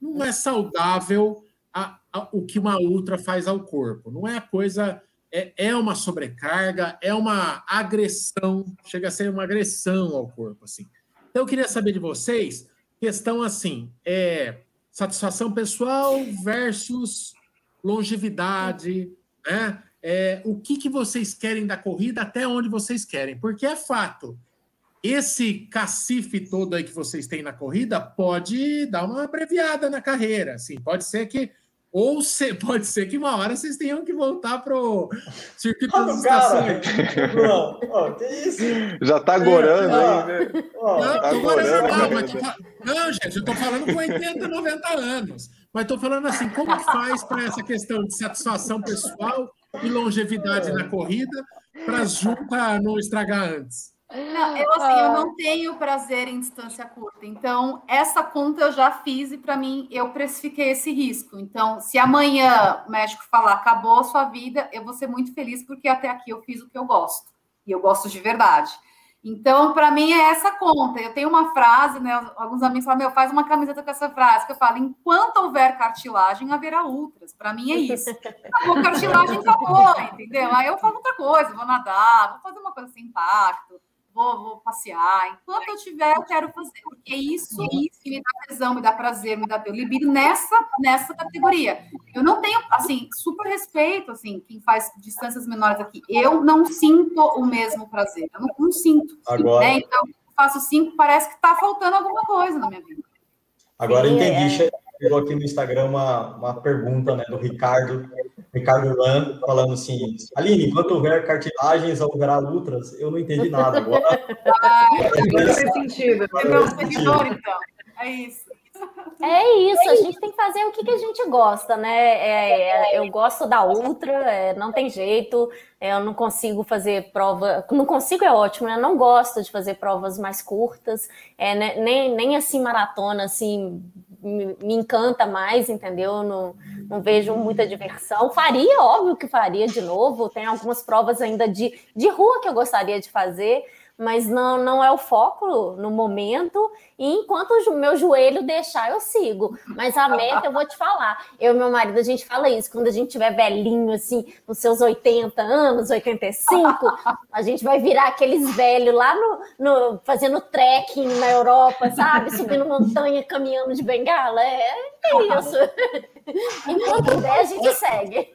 Não é saudável a, a, o que uma ultra faz ao corpo. Não é a coisa. É, é uma sobrecarga, é uma agressão, chega a ser uma agressão ao corpo. assim. Então, eu queria saber de vocês, questão assim, é satisfação pessoal versus longevidade, né? É, o que, que vocês querem da corrida, até onde vocês querem, porque é fato. Esse cacife todo aí que vocês têm na corrida pode dar uma abreviada na carreira, assim, pode ser que ou se, pode ser que uma hora vocês tenham que voltar para o circuito das estações.
Não, oh, que isso?
Já está agorando é, aí, né?
Oh, não, tá agorando, não, não, gente, eu estou falando com 80, 90 anos. Mas estou falando assim, como faz para essa questão de satisfação pessoal e longevidade na corrida para as não estragar antes?
Não, eu assim, eu não tenho prazer em distância curta. Então, essa conta eu já fiz e para mim eu precifiquei esse risco. Então, se amanhã o médico falar acabou a sua vida, eu vou ser muito feliz porque até aqui eu fiz o que eu gosto. E eu gosto de verdade. Então, para mim, é essa conta. Eu tenho uma frase, né? Alguns amigos falam, meu, faz uma camiseta com essa frase, que eu falo, enquanto houver cartilagem, haverá ultras. Para mim é isso. Acabou cartilagem, acabou, entendeu? Aí eu falo outra coisa, vou nadar, vou fazer uma coisa sem impacto vou, vou passear. Enquanto eu tiver, eu quero fazer, porque é isso, isso que me dá tesão, me dá prazer, me dá teu libido nessa, nessa categoria. Eu não tenho, assim, super respeito, assim, quem faz distâncias menores aqui. Eu não sinto o mesmo prazer, eu não, não sinto.
Agora...
Né? Então, faço cinco, parece que está faltando alguma coisa na minha vida.
Agora entendi, é. Chegou aqui no Instagram uma, uma pergunta né, do Ricardo Ricardo Lan falando assim, Aline, enquanto houver cartilagens, haverá ultras. Eu não entendi nada agora.
Ah, não faz sentido. Você é seguidor, então. É isso.
É isso, a gente tem que fazer o que, que a gente gosta, né? É, é, eu gosto da ultra, é, não tem jeito, é, eu não consigo fazer prova. Não consigo é ótimo, né? Não gosto de fazer provas mais curtas, é, né? nem, nem assim maratona, assim, me, encanta mais, entendeu? Não, não vejo muita diversão. Faria, óbvio que faria de novo, tem algumas provas ainda de, de rua que eu gostaria de fazer mas não, não é o foco no momento. E enquanto o meu joelho deixar, eu sigo. Mas a meta, eu vou te falar. Eu e meu marido, a gente fala isso. Quando a gente tiver velhinho, assim, nos seus 80 anos, 85, a gente vai virar aqueles velhos lá no, no fazendo trekking na Europa, sabe? Subindo montanha, caminhando de bengala. É, é isso. Enquanto der, a gente segue.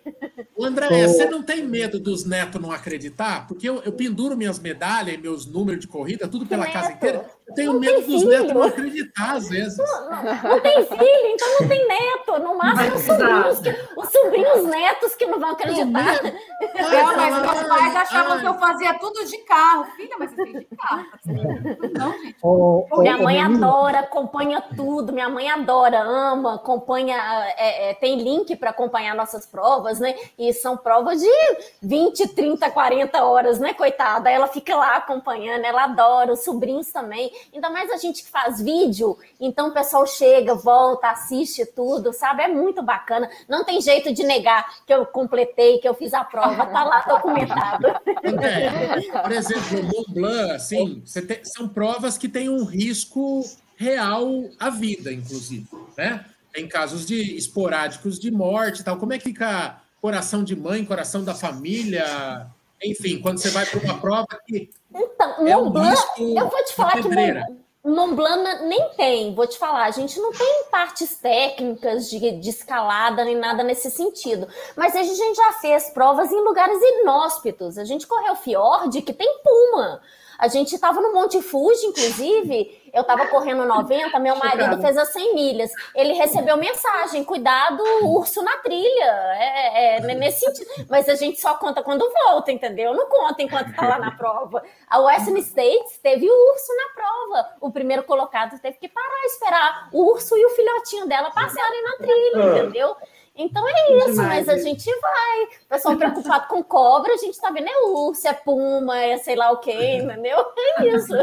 André, você não tem medo dos netos não acreditar? Porque eu, eu penduro minhas medalhas e meus números de corrida, tudo pela neto. casa inteira. Eu tenho não medo dos netos não acreditar, às vezes.
Não, não, não, tem filho, então não tem neto. No máximo, os sobrinhos, que, os sobrinhos netos que não vão acreditar.
Não, mas meus pais achavam ai. que eu fazia tudo de carro. Filha, mas você tem de carro.
Não, gente. Oh, oh, minha mãe oh, adora, acompanha tudo. Minha mãe adora, ama, acompanha. É, é, tem link para acompanhar nossas provas, né? E são provas de 20, 30, 40 horas, né, coitada? Ela fica lá acompanhando, ela adora, os sobrinhos também. Ainda mais a gente que faz vídeo, então o pessoal chega, volta, assiste tudo, sabe? É muito bacana. Não tem jeito de negar que eu completei, que eu fiz a prova, tá lá documentado.
É, por exemplo, o Mont Blanc, assim, tem, são provas que têm um risco real à vida, inclusive, né? Tem casos de esporádicos de morte tal. Como é que fica coração de mãe, coração da família? Enfim, quando você vai para uma prova que.
Então, é um Blanc, eu vou te falar que Mont Blanc nem tem, vou te falar, a gente não tem partes técnicas de, de, escalada nem nada nesse sentido. Mas a gente já fez provas em lugares inóspitos. A gente correu fiord que tem puma. A gente estava no Monte Fuji, inclusive, eu estava correndo 90, meu marido fez as 100 milhas. Ele recebeu mensagem: cuidado, urso na trilha. É, é, nesse sentido. Mas a gente só conta quando volta, entendeu? Não conta enquanto está lá na prova. A Western States teve o urso na prova. O primeiro colocado teve que parar, esperar o urso e o filhotinho dela passarem na trilha, ah. entendeu? Então é isso, Demais, mas a gente vai. O pessoal preocupado com cobra, a gente tá vendo é urso, é puma, é sei lá o quê, entendeu? É isso.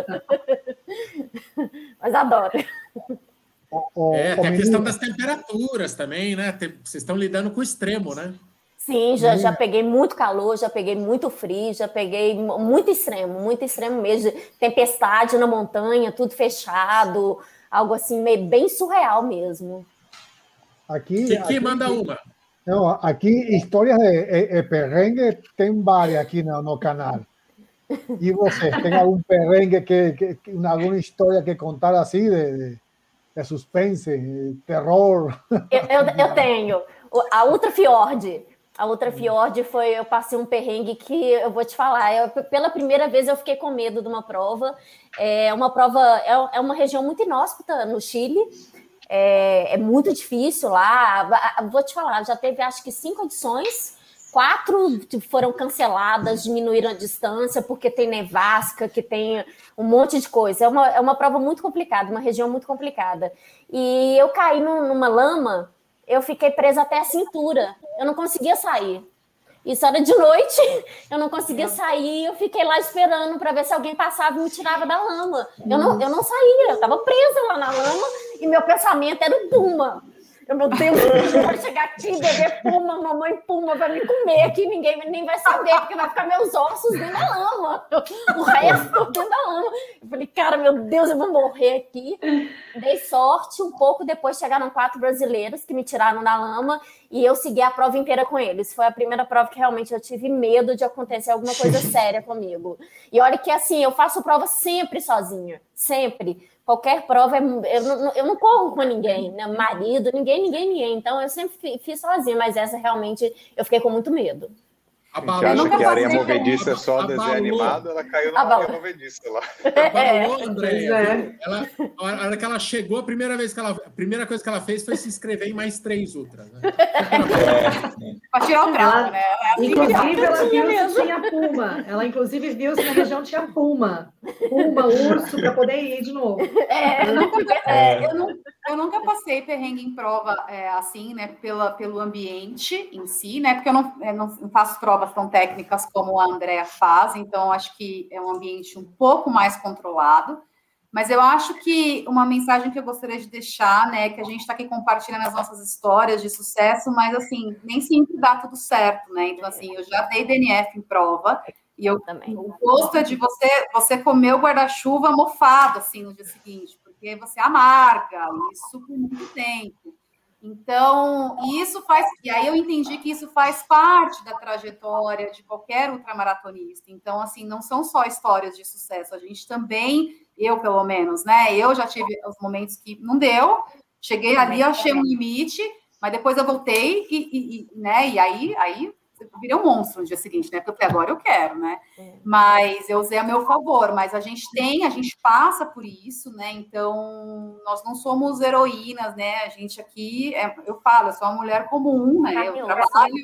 mas adoro.
É, tem a questão das temperaturas também, né? Vocês estão lidando com o extremo, né?
Sim, já, já peguei muito calor, já peguei muito frio, já peguei muito extremo, muito extremo mesmo. Tempestade na montanha, tudo fechado, algo assim, meio bem surreal mesmo.
Aqui,
que manda uma?
Não, aqui histórias de, de, de perrengue tem várias aqui no, no canal. E você, tem algum perrengue, que, que, alguma história que contar assim de, de suspense, terror?
Eu, eu, eu, tenho. A Ultra Fjord. A Ultra Fjord foi, eu passei um perrengue que eu vou te falar. Eu, pela primeira vez eu fiquei com medo de uma prova. É uma prova, é, é uma região muito inóspita no Chile. É, é, muito difícil lá. Vou te falar, já teve acho que cinco edições, quatro foram canceladas, diminuíram a distância, porque tem nevasca, que tem um monte de coisa. É uma, é uma prova muito complicada, uma região muito complicada. E eu caí numa lama, eu fiquei presa até a cintura, eu não conseguia sair. Isso era de noite, eu não conseguia sair, eu fiquei lá esperando para ver se alguém passava e me tirava da lama. Eu não, eu não saía, eu estava presa lá na lama e meu pensamento era o Puma. Eu, meu Deus, eu vou chegar aqui, beber puma, mamãe puma, vai me comer aqui, ninguém nem vai saber, porque vai ficar meus ossos dentro da lama, o resto dentro da lama. Eu falei, cara, meu Deus, eu vou morrer aqui. Dei sorte, um pouco depois chegaram quatro brasileiros que me tiraram da lama e eu segui a prova inteira com eles. Foi a primeira prova que realmente eu tive medo de acontecer alguma coisa séria comigo. E olha que assim, eu faço prova sempre sozinha, sempre qualquer prova, é eu não, eu não corro com ninguém, né? marido, ninguém, ninguém, ninguém. Então eu sempre fiz sozinha, mas essa realmente eu fiquei com muito medo.
A gente acha que a areia movediça é só desenho animado, ela caiu na areia movediça lá.
Abalou, André. É. Ela, a hora que ela chegou, a primeira, vez que ela, a primeira coisa que ela fez foi se inscrever em mais três ultras. Né?
É. Para tirar o trauma, né? Ela, inclusive, ela viu se tinha puma. Ela, inclusive, viu se na região tinha puma. Puma, urso, para poder ir de novo.
É, eu, nunca, é, eu, não, eu, nunca, passei perrengue em prova é, assim, né? Pela, pelo ambiente em si, né? Porque eu não, eu não faço tão técnicas como a Andrea faz, então acho que é um ambiente um pouco mais controlado. Mas eu acho que uma mensagem que eu gostaria de deixar, né, que a gente está aqui compartilhando as nossas histórias de sucesso, mas assim, nem sempre dá tudo certo, né? Então, assim, eu já dei DNF em prova, e eu também. O gosto é de você, você comer o guarda-chuva mofado assim no dia seguinte, porque você amarga isso por muito tempo. Então, isso faz. E aí eu entendi que isso faz parte da trajetória de qualquer ultramaratonista. Então, assim, não são só histórias de sucesso, a gente também, eu pelo menos, né? Eu já tive os momentos que não deu, cheguei ali, achei um limite, mas depois eu voltei e, e, e né? E aí, aí virei um monstro no dia seguinte, né? Porque agora eu quero, né? É. Mas eu usei a meu favor, mas a gente tem, a gente passa por isso, né? Então, nós não somos heroínas, né? A gente aqui, é, eu falo, eu sou uma mulher comum, né? Eu trabalho,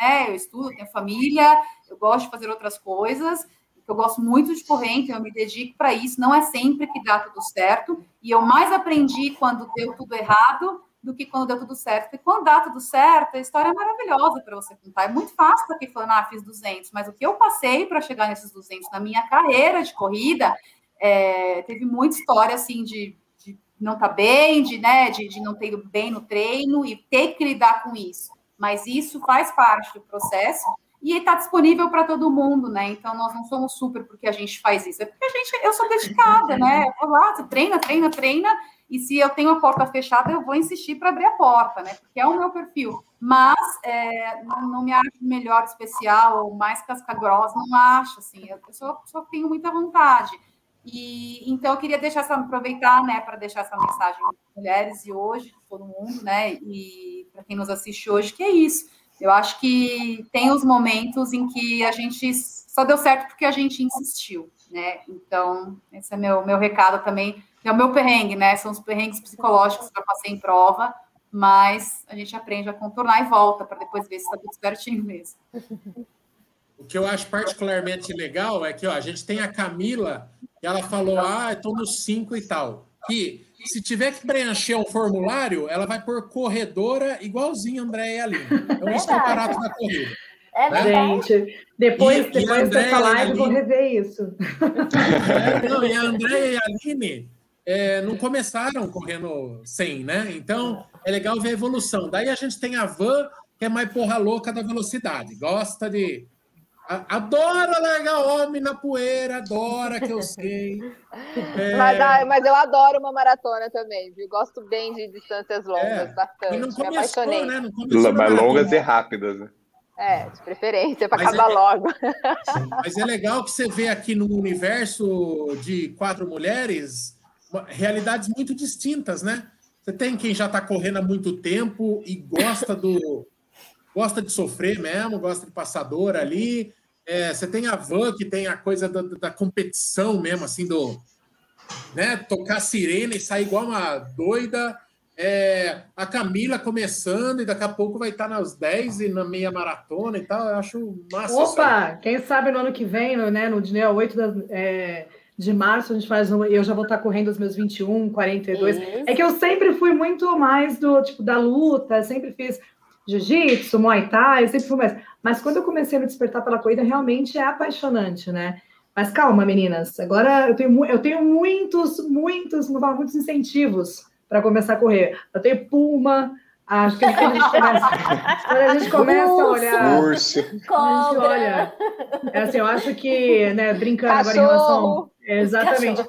né? Eu estudo, tenho família, eu gosto de fazer outras coisas, eu gosto muito de correr, então eu me dedico para isso. Não é sempre que dá tudo certo, e eu mais aprendi quando deu tudo errado do que quando deu tudo certo. Porque quando dá tudo certo, a história é maravilhosa para você contar. É muito fácil estar aqui falando, ah, fiz 200, mas o que eu passei para chegar nesses 200 na minha carreira de corrida, é, teve muita história assim de, de não estar tá bem, de, né, de, de não ter ido bem no treino e ter que lidar com isso. Mas isso faz parte do processo e está disponível para todo mundo, né? Então nós não somos super porque a gente faz isso, é porque a gente, eu sou dedicada, né? Eu vou lá, treina, treina, treina, e se eu tenho a porta fechada, eu vou insistir para abrir a porta, né? Porque é o meu perfil. Mas é, não, não, me acho melhor especial ou mais casca-grossa, não acho, assim. Eu só, só tenho muita vontade. E então eu queria deixar essa, aproveitar, né, para deixar essa mensagem para mulheres e hoje, todo mundo, né? E para quem nos assiste hoje, que é isso. Eu acho que tem os momentos em que a gente só deu certo porque a gente insistiu, né? Então, esse é meu, meu recado também é o meu perrengue, né? São os perrengues psicológicos que eu passei em prova, mas a gente aprende a contornar e volta para depois ver se está tudo certinho mesmo.
O que eu acho particularmente legal é que ó, a gente tem a Camila, ela falou, ah, estou no 5 e tal. Que se tiver que preencher um formulário, ela vai por corredora igualzinho André e Aline. É um escaparate da corrida.
É né? Gente, depois, e, depois e dessa live eu vou rever isso.
É, não, e a André e a Aline é, não começaram correndo 100, né? Então é legal ver a evolução. Daí a gente tem a Van, que é mais porra louca da velocidade, gosta de. Adora largar homem na poeira, adora que eu sei.
É... Mas, mas, eu adoro uma maratona também, viu? Gosto bem de distâncias longas, é. bastante. Não começou, Me né?
Não começou mas longas e rápidas, né?
É, de preferência, para acabar é, logo.
Mas é legal que você vê aqui no universo de quatro mulheres realidades muito distintas, né? Você tem quem já está correndo há muito tempo e gosta do gosta de sofrer mesmo, gosta de passador ali. É, você tem a Van que tem a coisa da, da, competição mesmo, assim, do né, tocar sirene e sair igual uma doida. É, a Camila começando e daqui a pouco vai estar nas 10 e na meia maratona e tal. Eu acho massa.
Opa, quem sabe no ano que vem, né, no dia 8 da. É de março a gente faz um, eu já vou estar correndo os meus 21, 42. Isso. É que eu sempre fui muito mais do tipo da luta, sempre fiz jiu-jitsu, muay thai, sempre fui mais. Mas quando eu comecei a me despertar pela corrida, realmente é apaixonante, né? Mas calma, meninas. Agora eu tenho, eu tenho muitos, muitos, muitos incentivos para começar a correr. Eu tenho Puma, Acho que a gente começa, quando a gente começa a olhar. Urso. A gente olha. É assim, eu acho que, né, brincando Cachorro. agora em relação. Exatamente.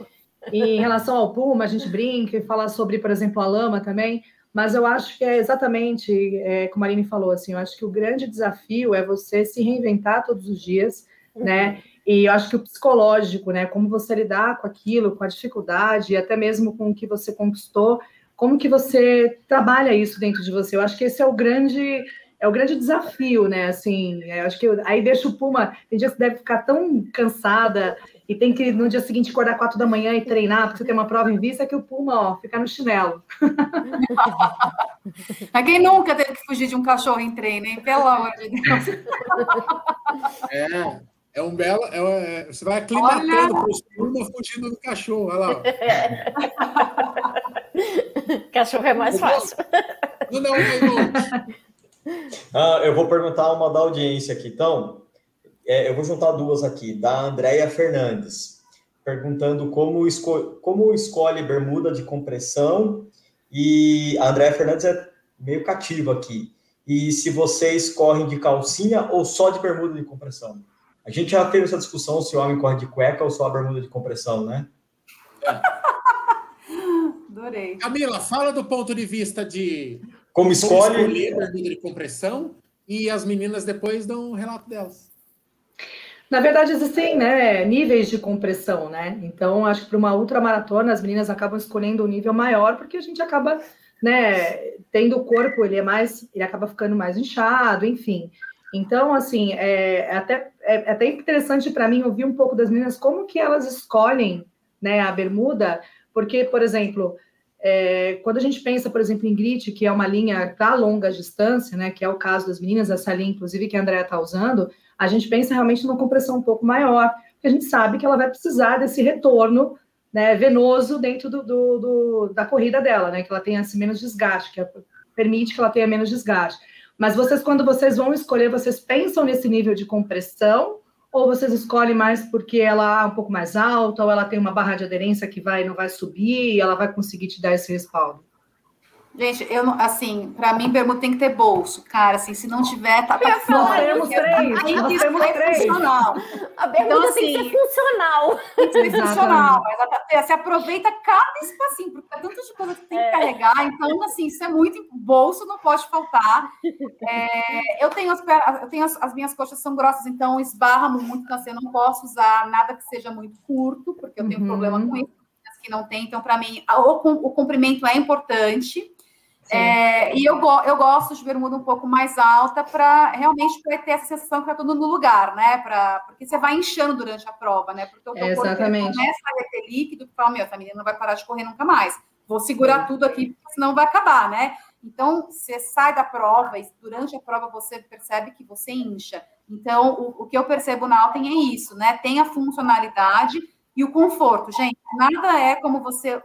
Em relação ao Puma, a gente brinca e fala sobre, por exemplo, a lama também. Mas eu acho que é exatamente é, como a Aline falou, assim, eu acho que o grande desafio é você se reinventar todos os dias, uhum. né? E eu acho que o psicológico, né? Como você lidar com aquilo, com a dificuldade, e até mesmo com o que você conquistou, como que você trabalha isso dentro de você? Eu acho que esse é o grande é o grande desafio, né? Assim, eu acho que eu, aí deixa o Puma. Tem dias que deve ficar tão cansada e tem que no dia seguinte acordar quatro da manhã e treinar porque você tem uma prova em vista que o Puma, ó, fica no chinelo.
A quem nunca teve que fugir de um cachorro em treino, hein? Pelo amor de Deus.
É. É um belo. É, é, você vai aclimatando para o fugindo do cachorro. Olha lá.
cachorro é mais fácil. Não, não,
ah, eu vou perguntar uma da audiência aqui. Então, é, eu vou juntar duas aqui, da Andréia Fernandes, perguntando como, esco como escolhe bermuda de compressão. E a Andréia Fernandes é meio cativa aqui. E se vocês correm de calcinha ou só de bermuda de compressão? A gente já teve essa discussão se o homem corre de cueca ou só a bermuda de compressão, né?
Adorei. Camila, fala do ponto de vista de
como escolhe como
bermuda de compressão e as meninas depois dão um relato delas.
Na verdade, existem né, níveis de compressão, né? Então, acho que para uma ultramaratona, as meninas acabam escolhendo um nível maior, porque a gente acaba, né, tendo o corpo, ele é mais, ele acaba ficando mais inchado, enfim. Então, assim, é, é até, é, é até interessante para mim ouvir um pouco das meninas como que elas escolhem né, a bermuda, porque, por exemplo, é, quando a gente pensa, por exemplo, em grit, que é uma linha para longa distância, né, que é o caso das meninas, essa linha, inclusive, que a Andrea está usando, a gente pensa realmente numa compressão um pouco maior, porque a gente sabe que ela vai precisar desse retorno né, venoso dentro do, do, do, da corrida dela, né, que ela tenha assim, menos desgaste, que permite que ela tenha menos desgaste. Mas vocês, quando vocês vão escolher, vocês pensam nesse nível de compressão ou vocês escolhem mais porque ela é um pouco mais alta ou ela tem uma barra de aderência que vai não vai subir e ela vai conseguir te dar esse respaldo?
Gente, eu não, assim, para mim, bermuda tem que ter bolso, cara. Assim, se não tiver, tá
pra fora. Nós temos três.
Tem que ser três. funcional.
A bermuda então, assim, tem que ser funcional.
Tem que ser funcional. Mas se aproveita cada espacinho, porque é tanta de coisa que tem que é. carregar. Então, assim, isso é muito. Bolso não pode faltar. É, eu tenho, as, eu tenho as, as, minhas coxas são grossas, então esbarra muito. Então, assim, eu não posso usar nada que seja muito curto, porque eu tenho uhum. problema com isso que não tem. Então, para mim, o, o comprimento é importante. É, e eu, eu gosto de bermuda um pouco mais alta para realmente pra ter essa sensação que está tudo no lugar, né? Pra, porque você vai inchando durante a prova, né? Porque o teu
é, corpo
começa a ter líquido que fala, meu, essa menina não vai parar de correr nunca mais. Vou segurar tudo aqui, senão vai acabar, né? Então, você sai da prova e durante a prova você percebe que você incha. Então, o, o que eu percebo na Alten é isso, né? Tem a funcionalidade e o conforto. Gente, nada é como você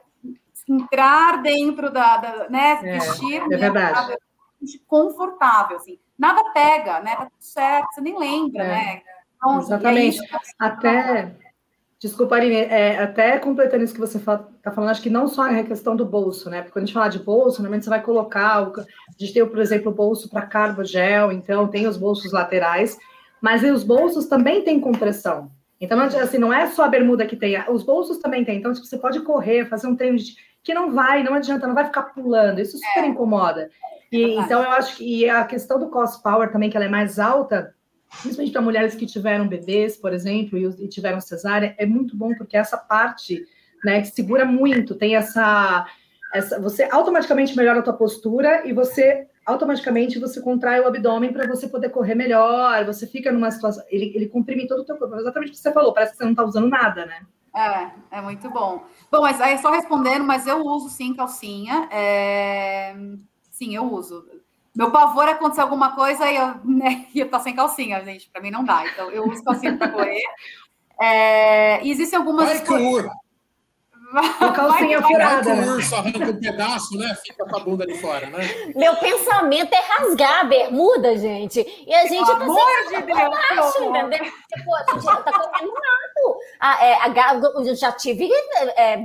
entrar dentro da, da né,
é, vestir é verdade.
confortável, assim. Nada pega, né? Tá tudo certo, você nem lembra, é. né?
Então, Exatamente. É até, desculpa, Aline, é, até completando isso que você está falando, acho que não só é a questão do bolso, né? Porque quando a gente fala de bolso, normalmente você vai colocar, o, a gente tem, por exemplo, o bolso para carbogel, então tem os bolsos laterais, mas os bolsos também têm compressão. Então, assim, não é só a bermuda que tem, os bolsos também tem. Então, tipo, você pode correr, fazer um treino de que não vai, não adianta, não vai ficar pulando. Isso super é. incomoda. E, é então, eu acho que a questão do cost power também, que ela é mais alta, principalmente para mulheres que tiveram bebês, por exemplo, e, e, tiveram cesárea, é muito bom, porque essa parte, né, que segura muito, tem essa, essa. Você automaticamente melhora a tua postura e você automaticamente você contrai o abdômen para você poder correr melhor, você fica numa situação. Ele, ele comprime todo o teu corpo. Exatamente o que você falou, parece que você não está usando nada, né?
É, é muito bom. Bom, mas aí só respondendo, mas eu uso sim calcinha. É... Sim, eu uso. Meu pavor é acontecer alguma coisa e eu, né, e eu tô sem calcinha, gente. Para mim não dá. Então eu uso calcinha para correr. É... E existem algumas.
Vai, que
a calcinha vai, furada.
Vai, o urso arranca um pedaço, né? Fica com a bunda de fora, né?
Meu pensamento é rasgar a bermuda, gente. E a gente
Pelo tá amor de Deus, baixo, entendeu?
Tipo, a gente já tá comendo mato. Ah, é, a, eu já tive é,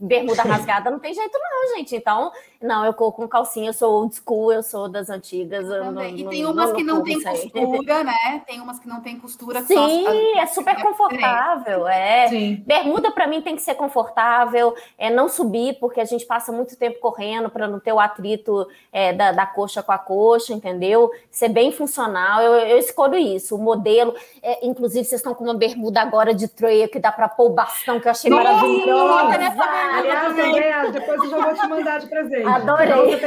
bermuda rasgada, não tem jeito não, gente. Então, não, eu corro com calcinha, eu sou old school, eu sou das antigas.
Não, e tem umas que não tem costura, né? Tem umas que não tem costura.
Sim, as, é super confortável, é. Sim. Bermuda para mim tem que ser confortável confortável, é não subir, porque a gente passa muito tempo correndo para não ter o atrito é, da, da coxa com a coxa, entendeu? Ser bem funcional, eu, eu escolho isso. O modelo, é, inclusive, vocês estão com uma bermuda agora de treia que dá para pôr o bastão, que eu achei maravilhoso.
Aliás, depois eu já vou te mandar de presente.
Adorei.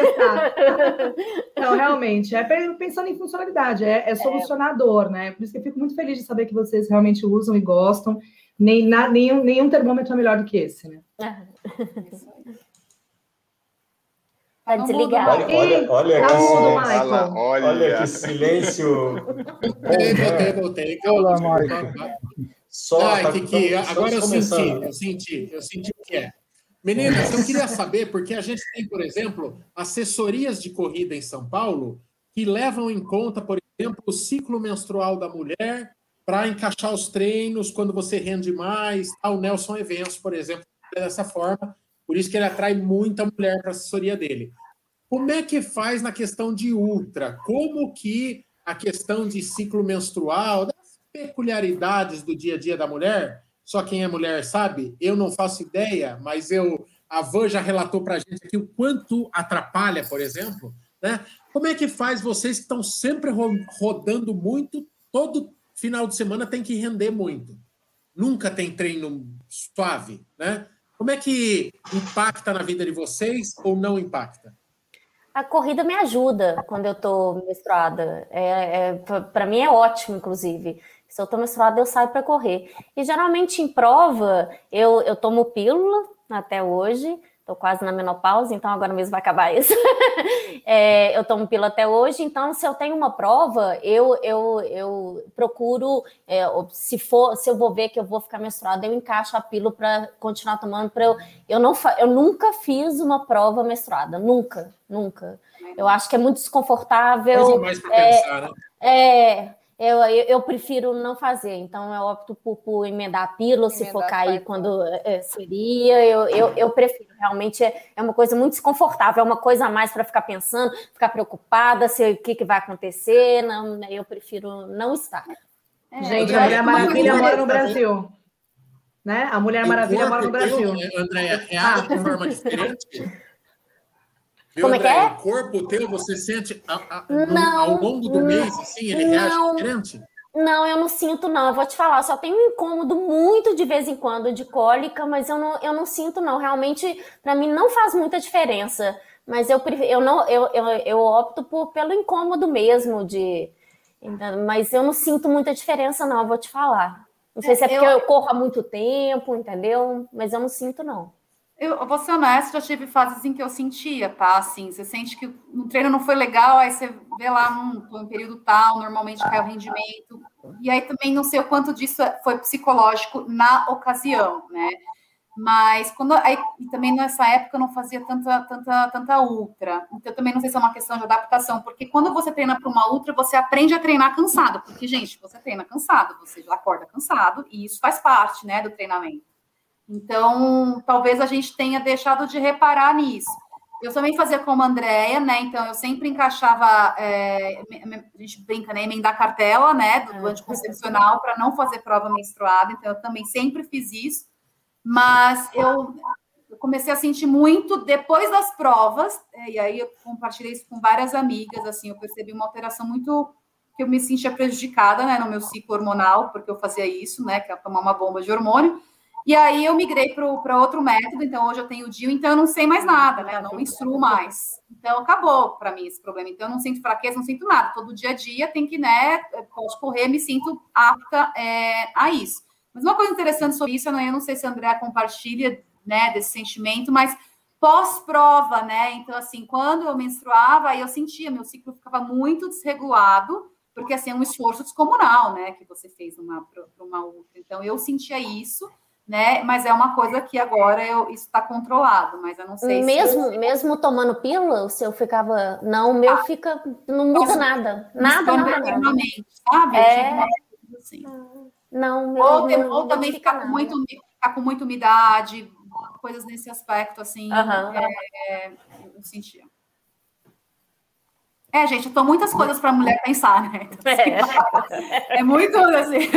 Não, realmente, é pensando em funcionalidade, é, é solucionador, né? Por isso que eu fico muito feliz de saber que vocês realmente usam e gostam nem, na, nenhum, nenhum termômetro é melhor do que esse, né?
Tá desligado.
Olha, olha, olha,
tá
que
silêncio.
olha.
olha que silêncio.
Voltei, voltei, voltei.
Olá, Michael.
Só,
Ai,
tá-
Kiki,
estamos
agora eu senti, eu senti, eu senti o que é. Meninas, eu queria saber, porque a gente tem, por exemplo, assessorias de corrida em São Paulo que levam em conta, por exemplo, o ciclo menstrual da mulher para encaixar os treinos quando você rende mais. Ah, O Nelson Eventos, por exemplo, é dessa forma, por isso que ele atrai muita mulher para a assessoria dele. Como é que faz na questão de ultra? Como que a questão de ciclo menstrual, peculiaridades do dia a dia da mulher, só quem é mulher sabe, eu não faço ideia, mas eu a Van já relatou para a gente aqui o quanto atrapalha, por exemplo, né? Como é que faz vocês que estão sempre ro- rodando muito, todo final de semana tem que render muito. Nunca tem treino suave, né? Como é que impacta na vida de vocês ou não impacta?
A corrida me ajuda quando eu tô menstruada. É, para mim é ótimo, inclusive. Se eu tô menstruada, eu saio para correr. E geralmente em prova, eu, eu tomo pílula até hoje. Tô quase na menopausa, então agora mesmo vai acabar isso. É, eu tomo pílula até hoje, então se eu tenho uma prova, eu, eu, eu procuro, é, se for, se eu vou ver que eu vou ficar menstruada, eu encaixo a pílula para continuar tomando. Pra eu, eu, não, eu nunca fiz uma prova menstruada, nunca, nunca. Eu acho que é muito desconfortável.
Coisa mais para
é,
pensar, né?
é, eu, eu, eu prefiro não fazer, então eu opto por, por emendar a pílula, se for
Emendar
cair quando é, seria, eu, eu, eu prefiro. Realmente é, é uma coisa muito desconfortável, é uma coisa a mais para ficar pensando, ficar preocupada se o que, que vai acontecer. Não, eu prefiro não estar.
É,
Gente, a Mulher Maravilha mora no Brasil. Né? A Mulher Maravilha
O
mora no Brasil.
né, Andréia, reage de forma diferente?
Como é que é?
O corpo teu, você sente a- a- no-
Não,
ao longo do mês, assim, ele reage
não.
diferente?
Não, eu não sinto, não. Eu vou te falar, eu só tenho um incômodo muito de vez em quando de cólica, mas eu não, eu não sinto, não. Realmente, para mim, não faz muita diferença. Mas eu, prefiro, eu, não, eu, eu, eu opto por, pelo incômodo mesmo de. Mas eu não sinto muita diferença, não, eu vou te falar. Não sei se é porque
Eu-
eu corro há muito tempo, entendeu? Mas eu não sinto, não.
Eu vou ser honesta, já tive fases em que eu sentia, tá? Assim, você sente que o treino não foi legal, aí você vê lá, hum, tô em período tal, normalmente cai o rendimento. E aí também não sei o quanto disso é- foi psicológico na ocasião, né? Mas quando aí, e também nessa época eu não fazia tanta, tanta, tanta ultra. Então eu também não sei se é uma questão de adaptação, porque quando você treina para uma ultra, você aprende a treinar cansado. Porque, gente, você treina cansado, você já acorda cansado, e isso faz parte, né, do treinamento. Então, talvez a gente tenha deixado de reparar nisso. Eu também fazia como a Andrea, né? Então, eu sempre encaixava, é, a gente brinca, né? Emendar cartela, né? Do, do anticoncepcional para não fazer prova menstruada. Então, eu também sempre fiz isso. Mas eu, eu comecei a sentir muito depois das provas, é, e aí eu compartilhei isso com várias amigas, assim, eu percebi uma alteração muito que eu me sentia prejudicada, né, no meu ciclo hormonal, porque eu fazia isso, né, que é tomar uma bomba de hormônio. E aí eu migrei para outro método, então hoje eu tenho o DIU, então eu não sei mais nada, né? Eu não menstruo mais. Então acabou para mim esse problema. Então eu não sinto fraqueza, não sinto nada. Todo dia a dia tem que, né? Posso correr, me sinto apta é, a isso. Mas uma coisa interessante sobre isso, eu não, sei se a Andrea compartilha, né, desse sentimento, mas pós-prova, né? Então, assim, quando eu menstruava, eu sentia, meu ciclo ficava muito desregulado, porque assim é um esforço descomunal, né? Que você fez para uma outra. Então eu sentia isso né? Mas é uma coisa que agora eu, isso está controlado, mas eu não sei
mesmo,
se.
Mesmo tomando pílula, o seu ficava. Não, o meu ah, fica. Não muda nada. Nada, nada. nada.
Sabe?
É...
Assim.
Não, meu,
ou,
não,
ou também ficar com, muito, ficar com muita umidade, coisas nesse aspecto, assim,
uhum.
é, eu sentia. É, gente, eu tô muitas coisas para a mulher pensar, né? Então, assim, é. é. muito assim.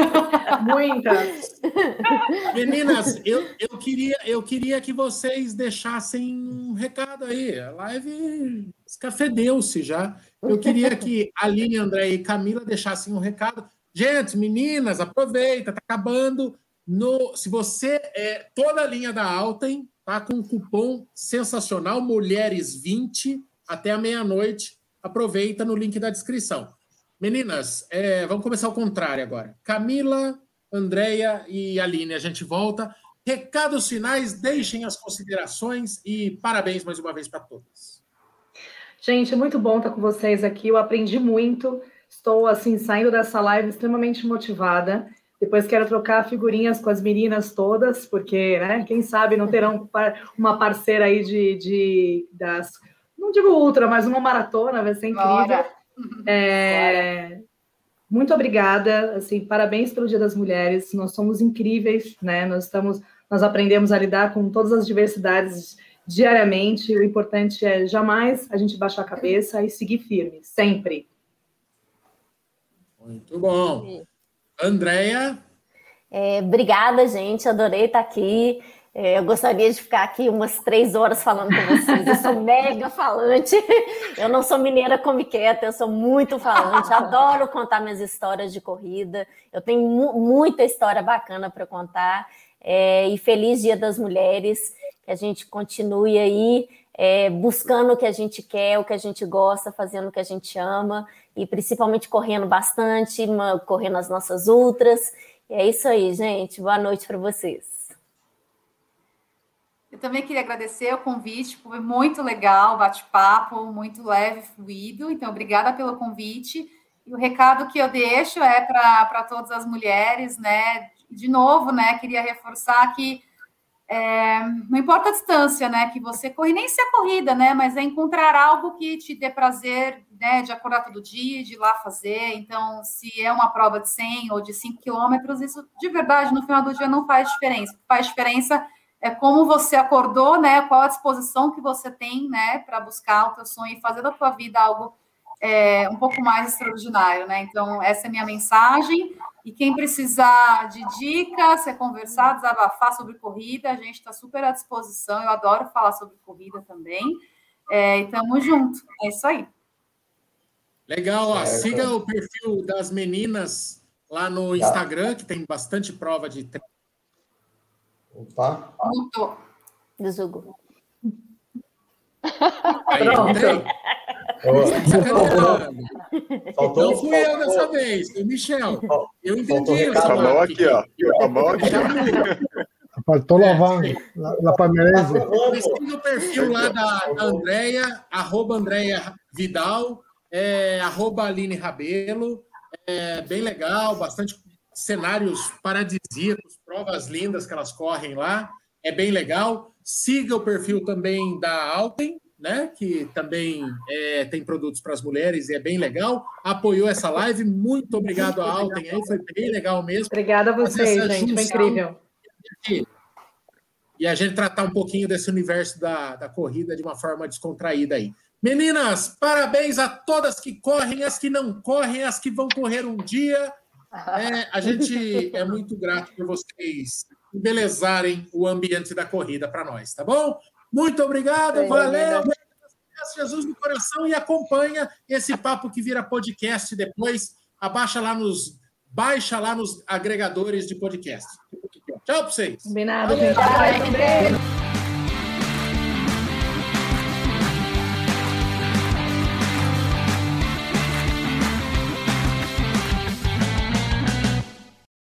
Muitas.
Meninas, eu, eu, queria, eu queria que vocês deixassem um recado aí. A live escafedeu-se já. Eu queria que Aline, André e Camila deixassem um recado. Gente, meninas, aproveita, tá acabando. No, se você é toda a linha da Alten, tá com um cupom sensacional, Mulheres20, até a meia-noite aproveita no link da descrição. Meninas, é, vamos começar ao contrário agora. Camila, Andréia e Aline, a gente volta. Recados finais, deixem as considerações e parabéns mais uma vez para todas.
Gente, muito bom estar com vocês aqui. Eu aprendi muito. Estou assim saindo dessa live extremamente motivada. Depois quero trocar figurinhas com as meninas todas, porque, né, quem sabe não terão uma parceira aí de, de das, não digo ultra, mas uma maratona, vai ser incrível. É, muito obrigada, assim, parabéns pelo Dia das Mulheres. Nós somos incríveis, né? Nós estamos, nós aprendemos a lidar com todas as diversidades diariamente. O importante é jamais a gente baixar a cabeça e seguir firme, sempre.
Muito bom. Andréia?
É, obrigada, gente. Adorei estar aqui. É, eu gostaria de ficar aqui umas três horas falando com vocês. Eu sou mega falante. Eu não sou mineira comiqueta, eu sou muito falante. Adoro contar minhas histórias de corrida. Eu tenho mu muita história bacana para contar. É, e feliz Dia das Mulheres. Que a gente continue aí é, buscando o que a gente quer, o que a gente gosta, fazendo o que a gente ama e principalmente correndo bastante, correndo as nossas ultras. E é isso aí, gente. Boa noite para vocês.
Eu também queria agradecer o convite, foi muito legal, bate-papo, muito leve, fluido. Então, obrigada pelo convite. E o recado que eu deixo é para todas as mulheres, né? De novo, né? Queria reforçar que é, não importa a distância, né, que você corre, nem se a corrida, né, mas é encontrar algo que te dê prazer, né, de acordar todo dia, de ir lá fazer. Então, se é uma prova de 100 ou de 5 quilômetros, isso de verdade no final do dia não faz diferença. Faz diferença é como você acordou, né, qual a disposição que você tem, né, para buscar o teu sonho e fazer da tua vida algo é, um pouco mais extraordinário, né? Então, essa é a minha mensagem. E quem precisar de dicas, quer conversar, desabafar sobre corrida, a gente está super à disposição. Eu adoro falar sobre corrida também. É, e tamo junto. É isso aí.
Legal, ó. siga o perfil das meninas lá no Instagram, que tem bastante prova de
Opa.
Muito. Do Zugo.
Aí, Pronto. Faltou, não fui eu dessa vez, o Michel. Eu entendi.
A mão aqui, ó. A mão aqui.
Faltou lavar a palmeirense.
Siga o perfil lá da, da Andrea, arroba Andrea Vidal, é, arroba Aline Rabelo. É bem legal, bastante cenários paradisíacos, provas lindas que elas correm lá. É bem legal. Siga o perfil também da Alpen, né? Que também é, tem produtos para as mulheres e é bem legal. Apoiou essa live. Muito obrigado à Alten aí, foi bem legal mesmo.
Obrigada a vocês, gente. Foi incrível.
E a gente tratar um pouquinho desse universo da, da corrida de uma forma descontraída aí. Meninas, parabéns a todas que correm, as que não correm, as que vão correr um dia. É, a gente é muito grato por vocês embelezarem o ambiente da corrida para nós, tá bom? Muito obrigado, valeu. Jesus no coração e acompanha esse papo que vira podcast depois. Abaixa lá nos baixa lá nos agregadores de podcast. Tchau para vocês.
Combinado, gente.